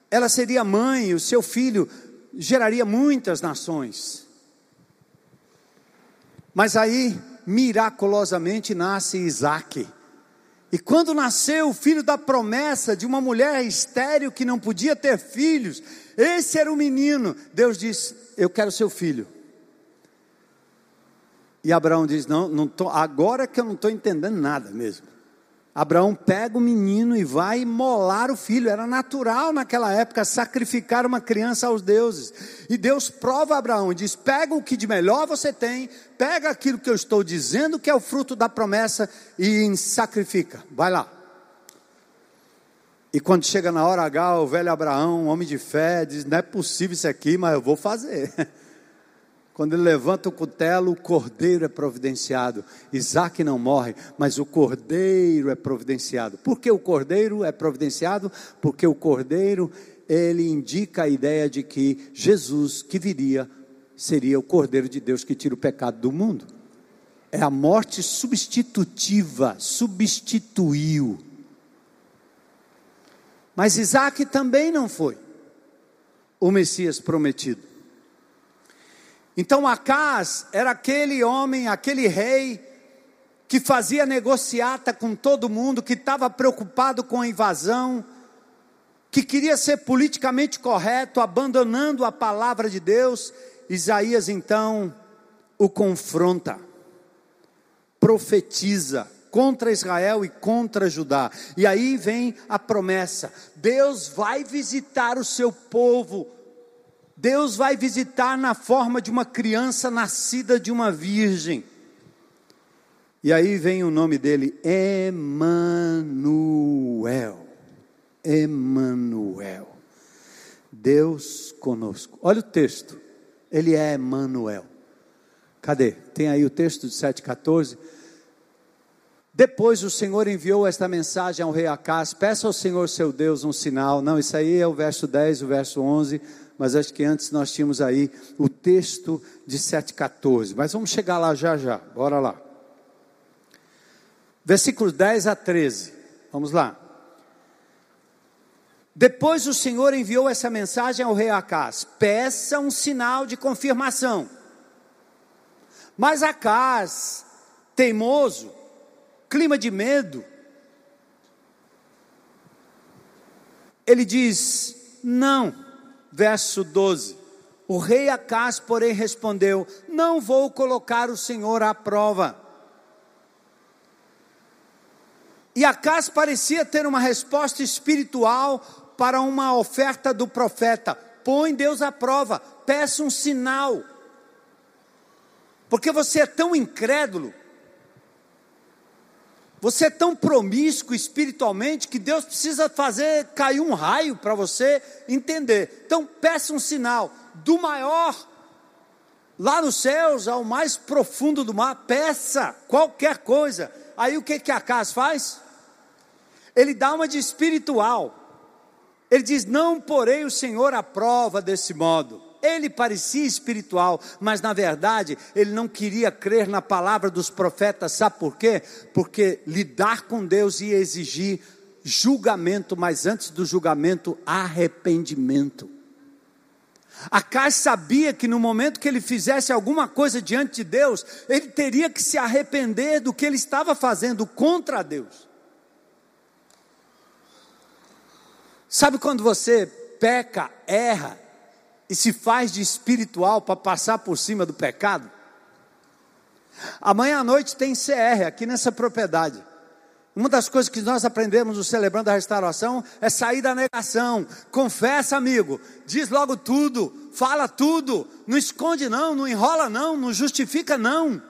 ela seria mãe, o seu filho geraria muitas nações. Mas aí, miraculosamente, nasce Isaac. E quando nasceu o filho da promessa de uma mulher estéril que não podia ter filhos, esse era o menino. Deus disse: Eu quero seu filho. E Abraão diz: Não, não tô, agora que eu não estou entendendo nada mesmo. Abraão pega o menino e vai molar o filho. Era natural naquela época sacrificar uma criança aos deuses. E Deus prova Abraão e diz: Pega o que de melhor você tem, pega aquilo que eu estou dizendo que é o fruto da promessa e sacrifica. Vai lá. E quando chega na hora H, o velho Abraão, homem de fé, diz: Não é possível isso aqui, mas eu vou fazer. Quando ele levanta o cutelo, o cordeiro é providenciado. Isaac não morre, mas o cordeiro é providenciado. Por que o cordeiro é providenciado? Porque o cordeiro, ele indica a ideia de que Jesus, que viria, seria o cordeiro de Deus que tira o pecado do mundo. É a morte substitutiva, substituiu. Mas Isaac também não foi o Messias prometido. Então Acas era aquele homem, aquele rei, que fazia negociata com todo mundo, que estava preocupado com a invasão, que queria ser politicamente correto, abandonando a palavra de Deus. Isaías então o confronta, profetiza contra Israel e contra Judá. E aí vem a promessa: Deus vai visitar o seu povo Deus vai visitar na forma de uma criança nascida de uma virgem. E aí vem o nome dele, Emanuel. Emanuel. Deus conosco. Olha o texto. Ele é Emanuel. Cadê? Tem aí o texto de 7,14. Depois o Senhor enviou esta mensagem ao rei Acás: peça ao Senhor seu Deus um sinal. Não, isso aí é o verso 10, o verso 11 mas acho que antes nós tínhamos aí o texto de 7,14. Mas vamos chegar lá já já, bora lá. Versículos 10 a 13, vamos lá. Depois o Senhor enviou essa mensagem ao rei Acás: peça um sinal de confirmação. Mas Acás, teimoso, clima de medo, ele diz: não verso 12. O rei Acás, porém, respondeu: Não vou colocar o Senhor à prova. E Acás parecia ter uma resposta espiritual para uma oferta do profeta: Põe Deus à prova, peça um sinal. Porque você é tão incrédulo você é tão promíscuo espiritualmente que Deus precisa fazer cair um raio para você entender. Então, peça um sinal do maior lá nos céus ao mais profundo do mar. Peça qualquer coisa. Aí o que que Acas faz? Ele dá uma de espiritual. Ele diz: Não porei o Senhor à prova desse modo. Ele parecia espiritual, mas na verdade ele não queria crer na palavra dos profetas, sabe por quê? Porque lidar com Deus ia exigir julgamento, mas antes do julgamento, arrependimento. Acais sabia que no momento que ele fizesse alguma coisa diante de Deus, ele teria que se arrepender do que ele estava fazendo contra Deus. Sabe quando você peca, erra, e se faz de espiritual para passar por cima do pecado? Amanhã à noite tem CR aqui nessa propriedade. Uma das coisas que nós aprendemos no Celebrando a Restauração é sair da negação. Confessa, amigo, diz logo tudo. fala tudo, não esconde não, não enrola não, não justifica não.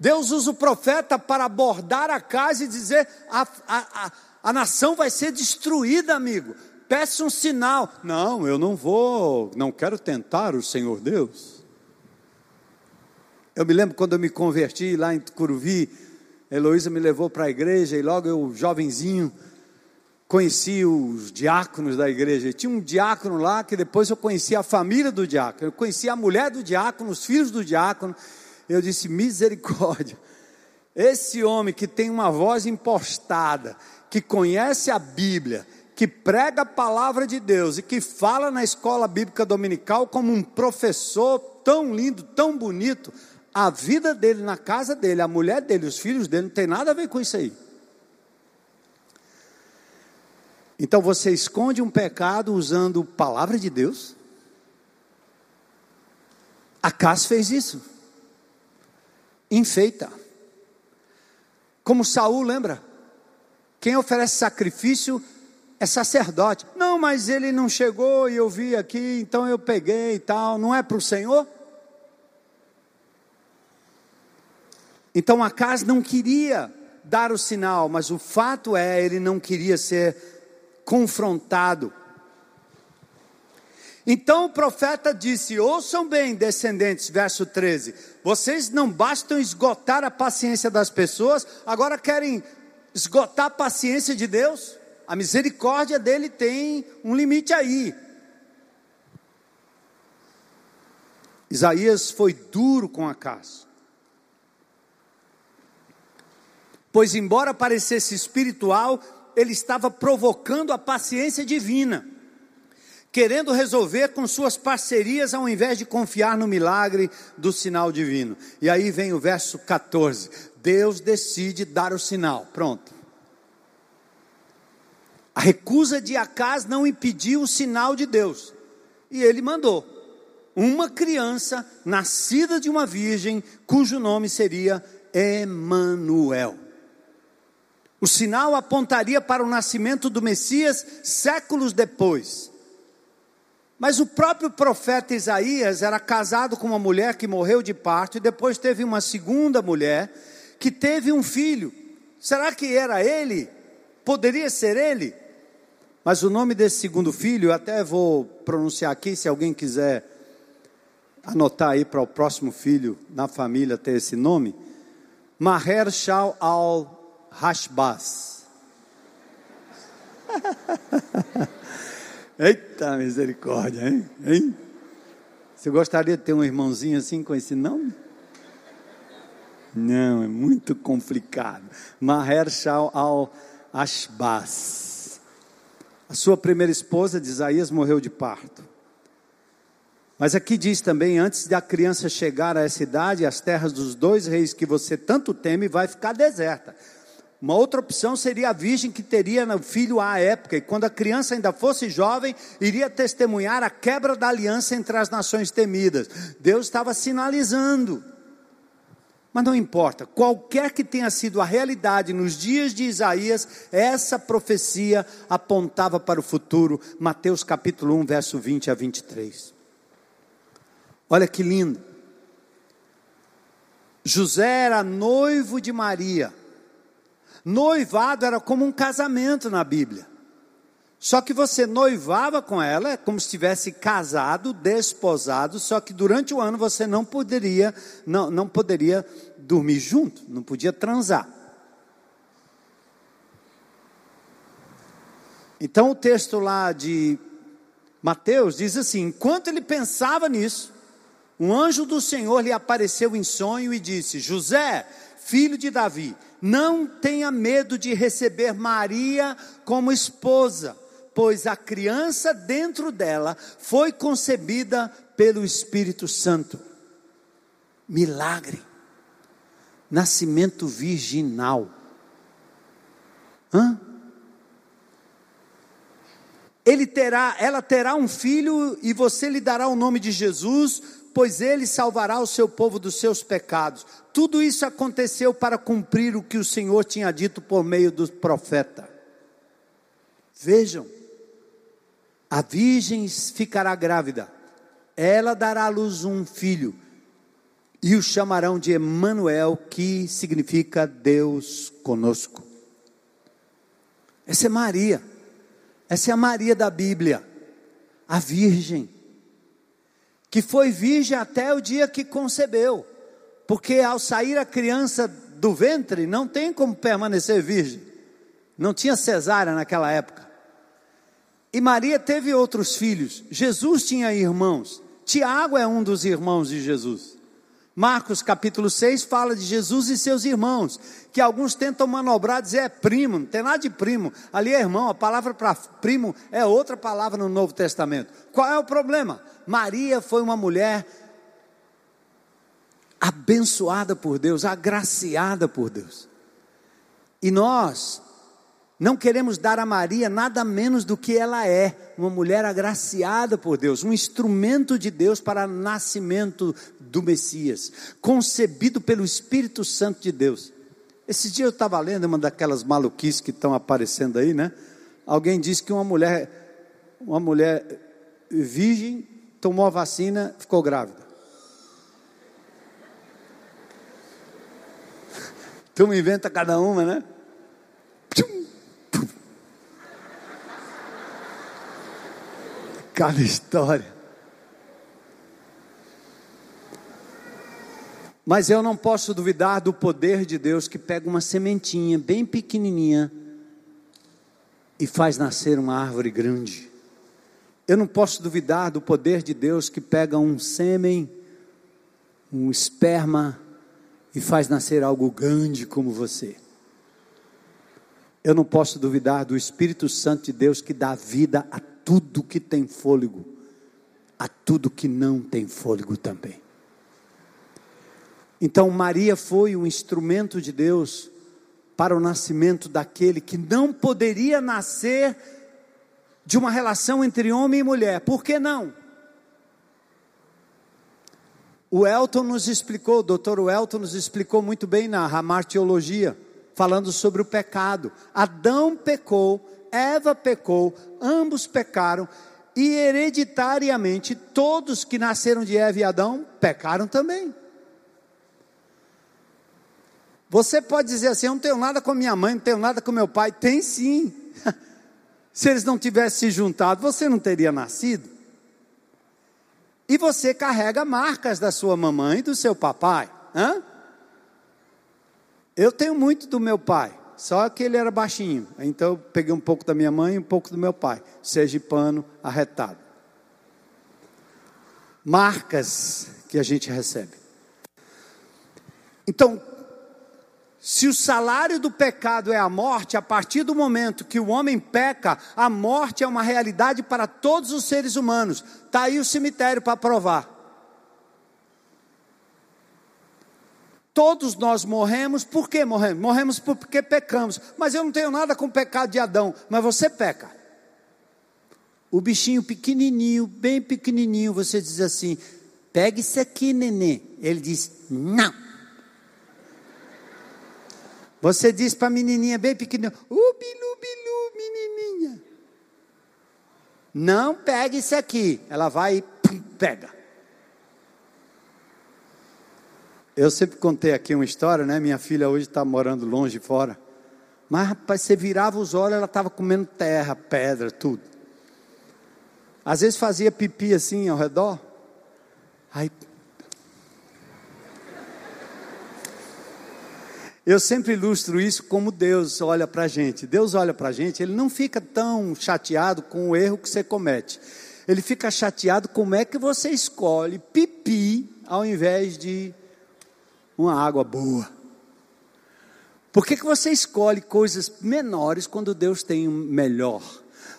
Deus usa o profeta para abordar a casa e dizer: a, a, a, a nação vai ser destruída, amigo. Peça um sinal. Não, eu não vou, não quero tentar o Senhor Deus. Eu me lembro quando eu me converti lá em Curuvi, Heloísa me levou para a igreja e logo eu, jovenzinho, conheci os diáconos da igreja. E tinha um diácono lá que depois eu conheci a família do diácono. Eu conheci a mulher do diácono, os filhos do diácono. Eu disse: misericórdia. Esse homem que tem uma voz impostada, que conhece a Bíblia, que prega a palavra de Deus e que fala na escola bíblica dominical como um professor tão lindo, tão bonito, a vida dele na casa dele, a mulher dele, os filhos dele, não tem nada a ver com isso aí. Então você esconde um pecado usando palavra de Deus? Acas fez isso enfeita. Como Saul, lembra? Quem oferece sacrifício é sacerdote. Não, mas ele não chegou e eu vi aqui, então eu peguei e tal. Não é para o Senhor? Então Acas não queria dar o sinal, mas o fato é, ele não queria ser confrontado. Então o profeta disse: Ouçam bem, descendentes, verso 13: Vocês não bastam esgotar a paciência das pessoas, agora querem esgotar a paciência de Deus? A misericórdia dele tem um limite aí. Isaías foi duro com Acas. Pois, embora parecesse espiritual, ele estava provocando a paciência divina querendo resolver com suas parcerias ao invés de confiar no milagre do sinal divino. E aí vem o verso 14: Deus decide dar o sinal. Pronto. A recusa de Acas não impediu o sinal de Deus. E ele mandou uma criança nascida de uma virgem, cujo nome seria Emanuel. O sinal apontaria para o nascimento do Messias séculos depois. Mas o próprio profeta Isaías era casado com uma mulher que morreu de parto e depois teve uma segunda mulher que teve um filho. Será que era ele? Poderia ser ele? Mas o nome desse segundo filho, eu até vou pronunciar aqui, se alguém quiser anotar aí para o próximo filho na família ter esse nome. Maher Shal al Hashbaz. Eita misericórdia, hein? hein? Você gostaria de ter um irmãozinho assim com esse nome? Não, é muito complicado. Maher Shal al Ashbaz. A sua primeira esposa de Isaías morreu de parto. Mas aqui diz também: antes da criança chegar a essa idade, as terras dos dois reis que você tanto teme vai ficar deserta. Uma outra opção seria a virgem que teria o filho à época, e quando a criança ainda fosse jovem, iria testemunhar a quebra da aliança entre as nações temidas. Deus estava sinalizando. Mas não importa, qualquer que tenha sido a realidade nos dias de Isaías, essa profecia apontava para o futuro. Mateus capítulo 1, verso 20 a 23. Olha que lindo. José era noivo de Maria. Noivado era como um casamento na Bíblia. Só que você noivava com ela é como se estivesse casado, desposado, só que durante o ano você não poderia, não, não poderia dormir junto, não podia transar. Então o texto lá de Mateus diz assim: enquanto ele pensava nisso, um anjo do Senhor lhe apareceu em sonho e disse: José, filho de Davi, não tenha medo de receber Maria como esposa, pois a criança dentro dela foi concebida pelo Espírito Santo. Milagre. Nascimento virginal. Hã? Ele terá, ela terá um filho e você lhe dará o nome de Jesus, pois ele salvará o seu povo dos seus pecados. Tudo isso aconteceu para cumprir o que o Senhor tinha dito por meio do profeta. Vejam, A virgem ficará grávida, ela dará à luz um filho, e o chamarão de Emanuel, que significa Deus conosco. Essa é Maria. Essa é a Maria da Bíblia, a virgem, que foi virgem até o dia que concebeu, porque ao sair a criança do ventre, não tem como permanecer virgem, não tinha cesárea naquela época. E Maria teve outros filhos, Jesus tinha irmãos, Tiago é um dos irmãos de Jesus. Marcos capítulo 6 fala de Jesus e seus irmãos, que alguns tentam manobrar, dizer é primo, não tem nada de primo, ali é irmão, a palavra para primo é outra palavra no Novo Testamento. Qual é o problema? Maria foi uma mulher abençoada por Deus, agraciada por Deus. E nós não queremos dar a Maria nada menos do que ela é, uma mulher agraciada por Deus, um instrumento de Deus para o nascimento do Messias, concebido pelo Espírito Santo de Deus. Esse dia eu estava lendo uma daquelas maluquices que estão aparecendo aí, né? Alguém disse que uma mulher, uma mulher virgem tomou a vacina, ficou grávida. Então inventa cada uma, né? Cada história. Mas eu não posso duvidar do poder de Deus que pega uma sementinha bem pequenininha e faz nascer uma árvore grande. Eu não posso duvidar do poder de Deus que pega um sêmen, um esperma e faz nascer algo grande como você. Eu não posso duvidar do Espírito Santo de Deus que dá vida a tudo que tem fôlego, a tudo que não tem fôlego também. Então, Maria foi um instrumento de Deus para o nascimento daquele que não poderia nascer de uma relação entre homem e mulher. Por que não? O Elton nos explicou, o doutor Elton nos explicou muito bem na Ramar Teologia, falando sobre o pecado. Adão pecou, Eva pecou, ambos pecaram, e hereditariamente todos que nasceram de Eva e Adão pecaram também. Você pode dizer assim: eu não tenho nada com minha mãe, não tenho nada com meu pai. Tem sim. Se eles não tivessem se juntado, você não teria nascido. E você carrega marcas da sua mamãe e do seu papai. Hã? Eu tenho muito do meu pai. Só que ele era baixinho. Então eu peguei um pouco da minha mãe e um pouco do meu pai. Sergipano, arretado. Marcas que a gente recebe. Então, se o salário do pecado é a morte, a partir do momento que o homem peca, a morte é uma realidade para todos os seres humanos. Está aí o cemitério para provar. Todos nós morremos, por que morremos? Morremos porque pecamos. Mas eu não tenho nada com o pecado de Adão, mas você peca. O bichinho pequenininho, bem pequenininho, você diz assim: pega isso aqui, nenê. Ele diz: não. Você diz para a menininha bem pequenininha: uh, bilu, menininha. Não pegue isso aqui. Ela vai e pega. Eu sempre contei aqui uma história, né? Minha filha hoje está morando longe fora. Mas, rapaz, você virava os olhos, ela estava comendo terra, pedra, tudo. Às vezes fazia pipi assim ao redor. Aí. Eu sempre ilustro isso como Deus olha para a gente. Deus olha para a gente, Ele não fica tão chateado com o erro que você comete. Ele fica chateado como é que você escolhe pipi ao invés de uma água boa? Por que, que você escolhe coisas menores quando Deus tem um melhor?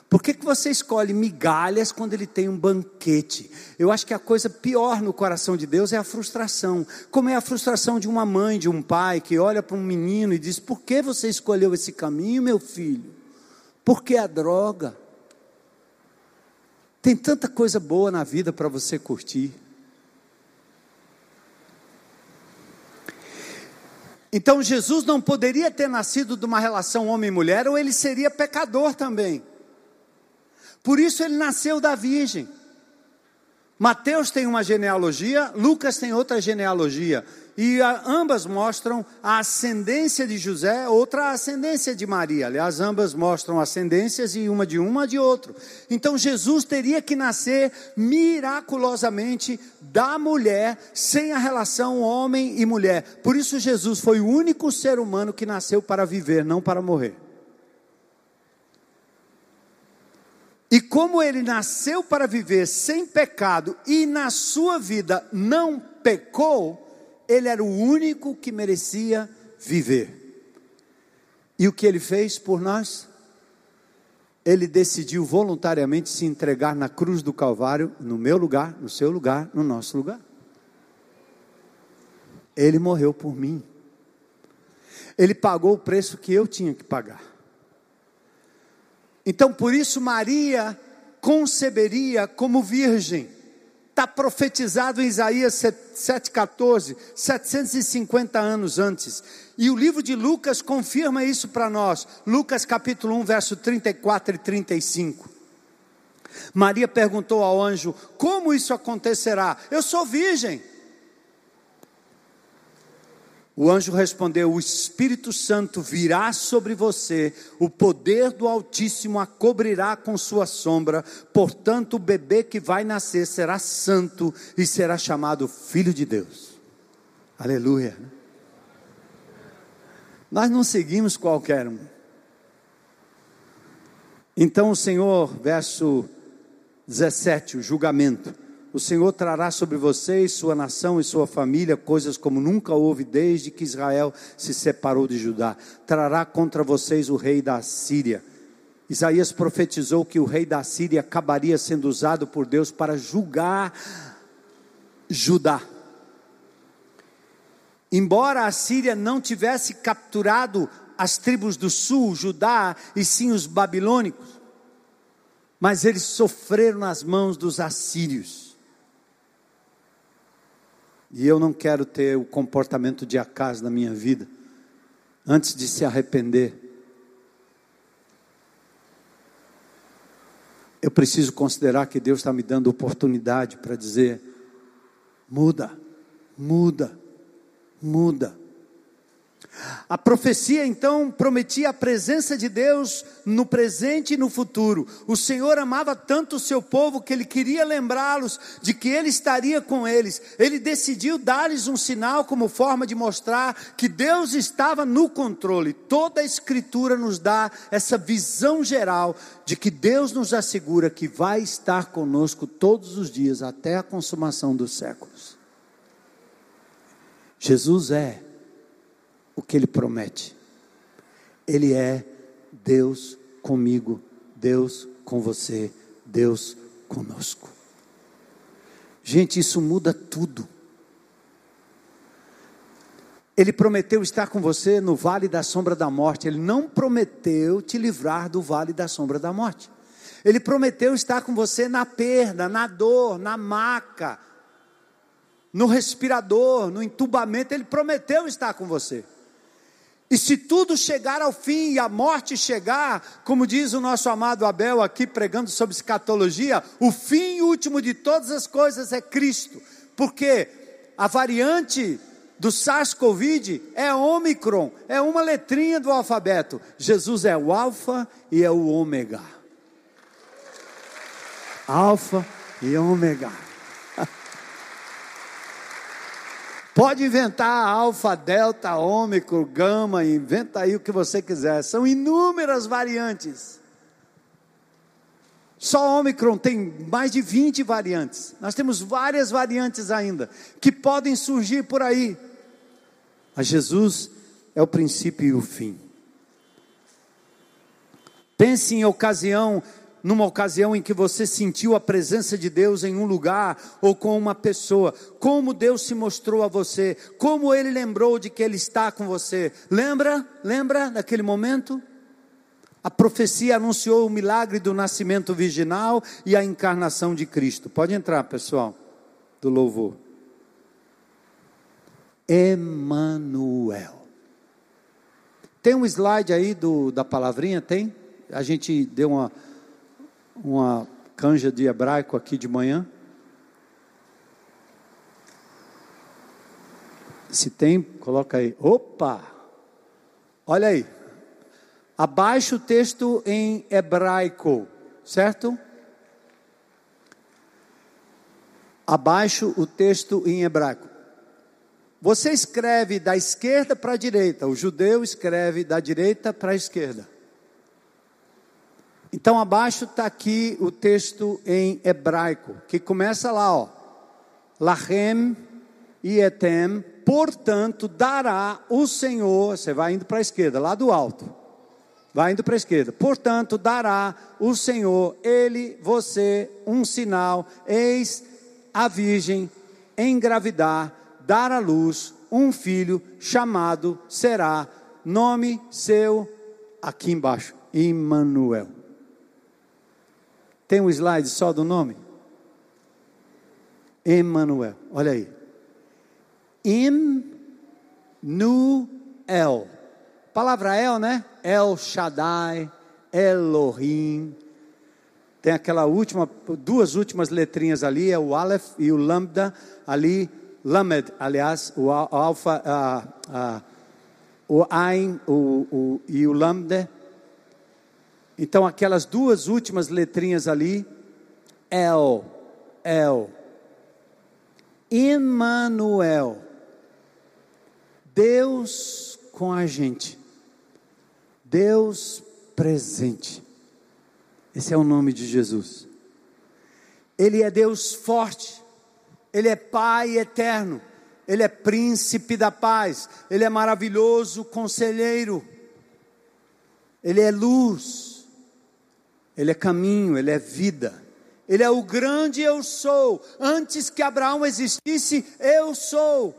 Por que, que você escolhe migalhas quando Ele tem um banquete? Eu acho que a coisa pior no coração de Deus é a frustração. Como é a frustração de uma mãe, de um pai, que olha para um menino e diz: Por que você escolheu esse caminho, meu filho? Por que a droga? Tem tanta coisa boa na vida para você curtir. Então Jesus não poderia ter nascido de uma relação homem-mulher, ou ele seria pecador também. Por isso ele nasceu da virgem. Mateus tem uma genealogia, Lucas tem outra genealogia. E ambas mostram a ascendência de José, outra a ascendência de Maria. Aliás, ambas mostram ascendências e uma de uma de outro. Então Jesus teria que nascer miraculosamente da mulher, sem a relação homem e mulher. Por isso Jesus foi o único ser humano que nasceu para viver, não para morrer. E como ele nasceu para viver sem pecado e na sua vida não pecou, ele era o único que merecia viver. E o que ele fez por nós? Ele decidiu voluntariamente se entregar na cruz do Calvário, no meu lugar, no seu lugar, no nosso lugar. Ele morreu por mim. Ele pagou o preço que eu tinha que pagar. Então, por isso, Maria conceberia como virgem. Está profetizado em Isaías 7,14, 750 anos antes. E o livro de Lucas confirma isso para nós. Lucas capítulo 1, verso 34 e 35. Maria perguntou ao anjo: Como isso acontecerá? Eu sou virgem. O anjo respondeu: O Espírito Santo virá sobre você, o poder do Altíssimo a cobrirá com sua sombra, portanto, o bebê que vai nascer será santo e será chamado Filho de Deus. Aleluia. Nós não seguimos qualquer um. Então o Senhor, verso 17, o julgamento. O Senhor trará sobre vocês, sua nação e sua família coisas como nunca houve desde que Israel se separou de Judá. Trará contra vocês o rei da Síria. Isaías profetizou que o rei da Síria acabaria sendo usado por Deus para julgar Judá. Embora a Síria não tivesse capturado as tribos do sul, Judá, e sim os babilônicos, mas eles sofreram nas mãos dos assírios. E eu não quero ter o comportamento de Acas na minha vida, antes de se arrepender. Eu preciso considerar que Deus está me dando oportunidade para dizer: muda, muda, muda. A profecia então prometia a presença de Deus no presente e no futuro. O Senhor amava tanto o seu povo que ele queria lembrá-los de que ele estaria com eles. Ele decidiu dar-lhes um sinal como forma de mostrar que Deus estava no controle. Toda a Escritura nos dá essa visão geral de que Deus nos assegura que vai estar conosco todos os dias até a consumação dos séculos. Jesus é o que ele promete. Ele é Deus comigo, Deus com você, Deus conosco. Gente, isso muda tudo. Ele prometeu estar com você no vale da sombra da morte. Ele não prometeu te livrar do vale da sombra da morte. Ele prometeu estar com você na perda, na dor, na maca, no respirador, no entubamento. Ele prometeu estar com você. E se tudo chegar ao fim e a morte chegar, como diz o nosso amado Abel aqui pregando sobre escatologia, o fim último de todas as coisas é Cristo. Porque a variante do SARS-CoV é Ômicron, é uma letrinha do alfabeto. Jesus é o Alfa e é o Ômega. Alfa e Ômega. Pode inventar alfa, delta, ômicro, gama, inventa aí o que você quiser. São inúmeras variantes. Só Ômicron tem mais de 20 variantes. Nós temos várias variantes ainda que podem surgir por aí. Mas Jesus é o princípio e o fim. Pense em ocasião numa ocasião em que você sentiu a presença de Deus em um lugar ou com uma pessoa, como Deus se mostrou a você, como Ele lembrou de que Ele está com você. Lembra? Lembra daquele momento? A profecia anunciou o milagre do nascimento virginal e a encarnação de Cristo. Pode entrar, pessoal, do louvor. Emanuel. Tem um slide aí do, da palavrinha? Tem? A gente deu uma uma canja de hebraico aqui de manhã? Se tem, coloca aí. Opa! Olha aí. Abaixo o texto em hebraico, certo? Abaixo o texto em hebraico. Você escreve da esquerda para a direita, o judeu escreve da direita para a esquerda. Então abaixo está aqui o texto em hebraico, que começa lá, ó. Lachem e etem, portanto dará o Senhor, você vai indo para a esquerda, lá do alto. Vai indo para a esquerda. Portanto, dará o Senhor, ele, você, um sinal, eis a virgem engravidar, dar à luz um filho chamado será nome seu aqui embaixo, Emmanuel. Tem um slide só do nome? Emmanuel, olha aí. Im-nu-el. Palavra El, né? El Shaddai, Elohim. Tem aquela última, duas últimas letrinhas ali, é o Aleph e o Lambda, ali, Lamed, aliás, o Alfa, o Ain o, o, e o Lambda então, aquelas duas últimas letrinhas ali, El, El, Emmanuel, Deus com a gente, Deus presente. Esse é o nome de Jesus. Ele é Deus forte, Ele é Pai eterno, Ele é príncipe da paz, Ele é maravilhoso conselheiro, Ele é luz. Ele é caminho, ele é vida. Ele é o grande eu sou. Antes que Abraão existisse, eu sou.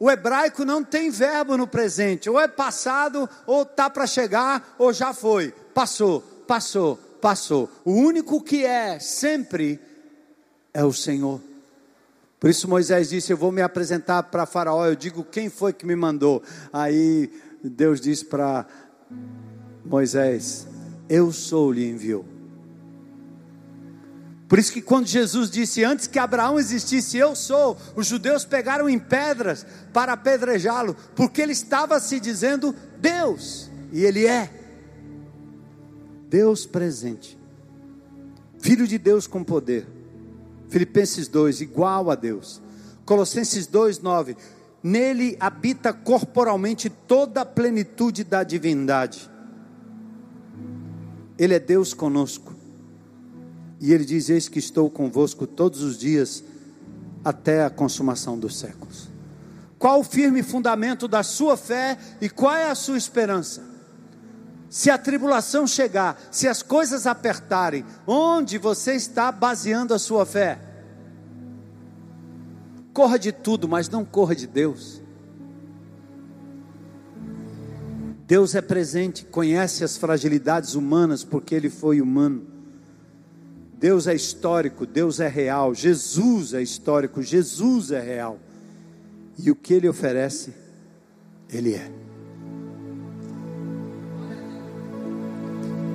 O hebraico não tem verbo no presente, ou é passado, ou está para chegar, ou já foi. Passou, passou, passou. O único que é sempre é o Senhor. Por isso Moisés disse: Eu vou me apresentar para Faraó. Eu digo: Quem foi que me mandou? Aí Deus disse para Moisés: eu sou lhe enviou. Por isso que quando Jesus disse antes que Abraão existisse, eu sou, os judeus pegaram em pedras para apedrejá-lo, porque ele estava se dizendo Deus, e ele é Deus presente. Filho de Deus com poder. Filipenses 2, igual a Deus. Colossenses 2, 9. Nele habita corporalmente toda a plenitude da divindade ele é Deus conosco. E ele diz: Eis que estou convosco todos os dias, até a consumação dos séculos. Qual o firme fundamento da sua fé e qual é a sua esperança? Se a tribulação chegar, se as coisas apertarem, onde você está baseando a sua fé? Corra de tudo, mas não corra de Deus. Deus é presente, conhece as fragilidades humanas porque Ele foi humano. Deus é histórico, Deus é real, Jesus é histórico, Jesus é real. E o que Ele oferece, Ele é.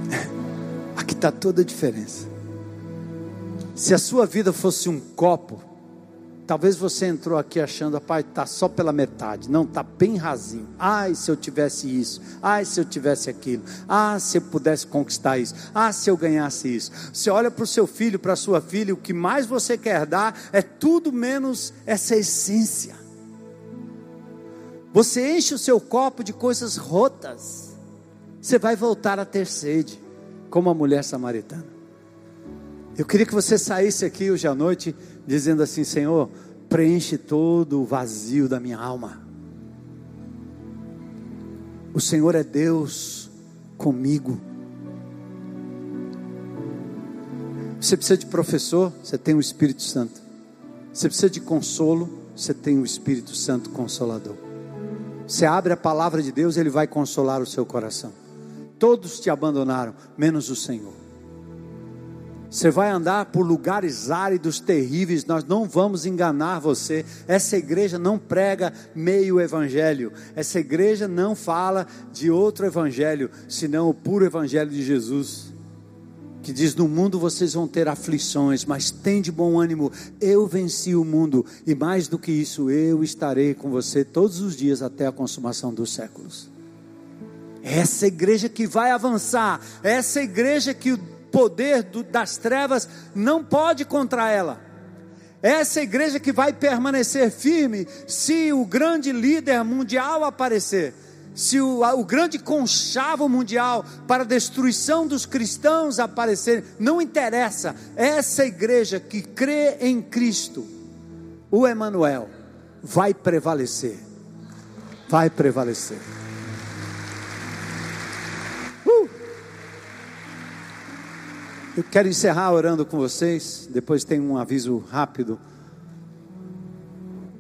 Aqui está toda a diferença. Se a sua vida fosse um copo, Talvez você entrou aqui achando, pai, está só pela metade. Não, está bem rasinho. Ai, se eu tivesse isso. Ai, se eu tivesse aquilo. Ah, se eu pudesse conquistar isso. Ah, se eu ganhasse isso. Você olha para o seu filho, para a sua filha, o que mais você quer dar é tudo menos essa essência. Você enche o seu copo de coisas rotas. Você vai voltar a ter sede, como a mulher samaritana. Eu queria que você saísse aqui hoje à noite dizendo assim: Senhor, preenche todo o vazio da minha alma. O Senhor é Deus comigo. Você precisa de professor, você tem o Espírito Santo. Você precisa de consolo, você tem o Espírito Santo consolador. Você abre a palavra de Deus, ele vai consolar o seu coração. Todos te abandonaram, menos o Senhor. Você vai andar por lugares áridos, terríveis, nós não vamos enganar você. Essa igreja não prega meio evangelho. Essa igreja não fala de outro evangelho, senão o puro evangelho de Jesus. que diz: No mundo vocês vão ter aflições, mas tem de bom ânimo, eu venci o mundo, e mais do que isso, eu estarei com você todos os dias até a consumação dos séculos. Essa igreja que vai avançar, essa igreja que o poder do, das trevas não pode contra ela. Essa igreja que vai permanecer firme se o grande líder mundial aparecer se o, o, grande conchavo mundial para a destruição dos cristãos aparecer, não interessa, essa igreja que crê em Cristo, o Emanuel, vai prevalecer. Vai prevalecer. Eu quero encerrar orando com vocês, depois tem um aviso rápido.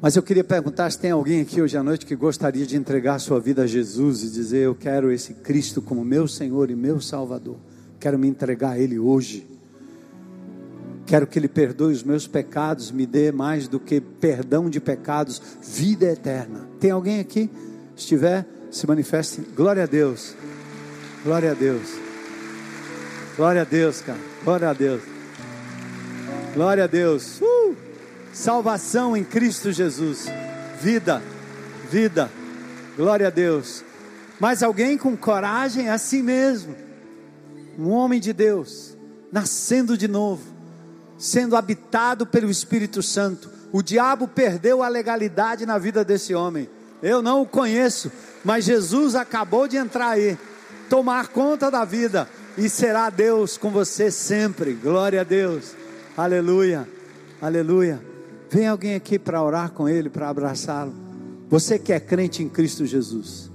Mas eu queria perguntar se tem alguém aqui hoje à noite que gostaria de entregar sua vida a Jesus e dizer: Eu quero esse Cristo como meu Senhor e meu Salvador. Quero me entregar a Ele hoje. Quero que Ele perdoe os meus pecados, me dê mais do que perdão de pecados, vida eterna. Tem alguém aqui? Se tiver, se manifeste. Glória a Deus. Glória a Deus. Glória a Deus, cara. Glória a Deus. Glória a Deus. Uh! Salvação em Cristo Jesus. Vida, vida. Glória a Deus. Mas alguém com coragem é assim mesmo. Um homem de Deus, nascendo de novo, sendo habitado pelo Espírito Santo. O diabo perdeu a legalidade na vida desse homem. Eu não o conheço, mas Jesus acabou de entrar aí, tomar conta da vida e será Deus com você sempre. Glória a Deus. Aleluia. Aleluia. Vem alguém aqui para orar com ele, para abraçá-lo. Você que é crente em Cristo Jesus,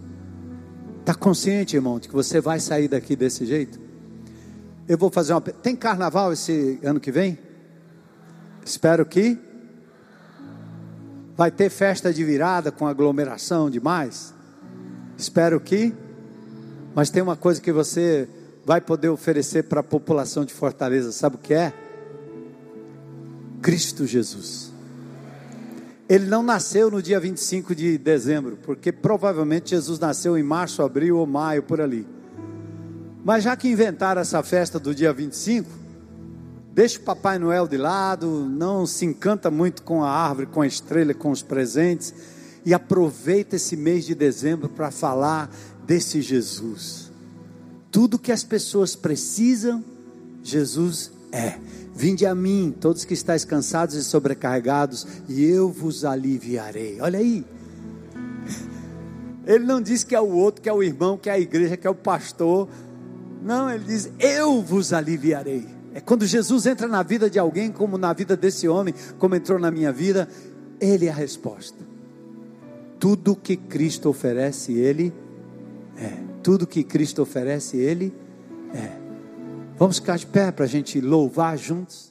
está consciente, irmão, de que você vai sair daqui desse jeito? Eu vou fazer uma. Tem carnaval esse ano que vem? Espero que. Vai ter festa de virada com aglomeração demais? Espero que. Mas tem uma coisa que você vai poder oferecer para a população de Fortaleza, sabe o que é? Cristo Jesus. Ele não nasceu no dia 25 de dezembro, porque provavelmente Jesus nasceu em março, abril ou maio, por ali. Mas já que inventaram essa festa do dia 25, deixa o Papai Noel de lado, não se encanta muito com a árvore, com a estrela, com os presentes, e aproveita esse mês de dezembro para falar desse Jesus. Tudo que as pessoas precisam, Jesus é. Vinde a mim, todos que estáis cansados e sobrecarregados, e eu vos aliviarei. Olha aí. Ele não diz que é o outro, que é o irmão, que é a igreja, que é o pastor. Não, ele diz: Eu vos aliviarei. É quando Jesus entra na vida de alguém, como na vida desse homem, como entrou na minha vida, ele é a resposta. Tudo que Cristo oferece, ele é. Tudo que Cristo oferece, ele é. Vamos ficar de pé para a gente louvar juntos.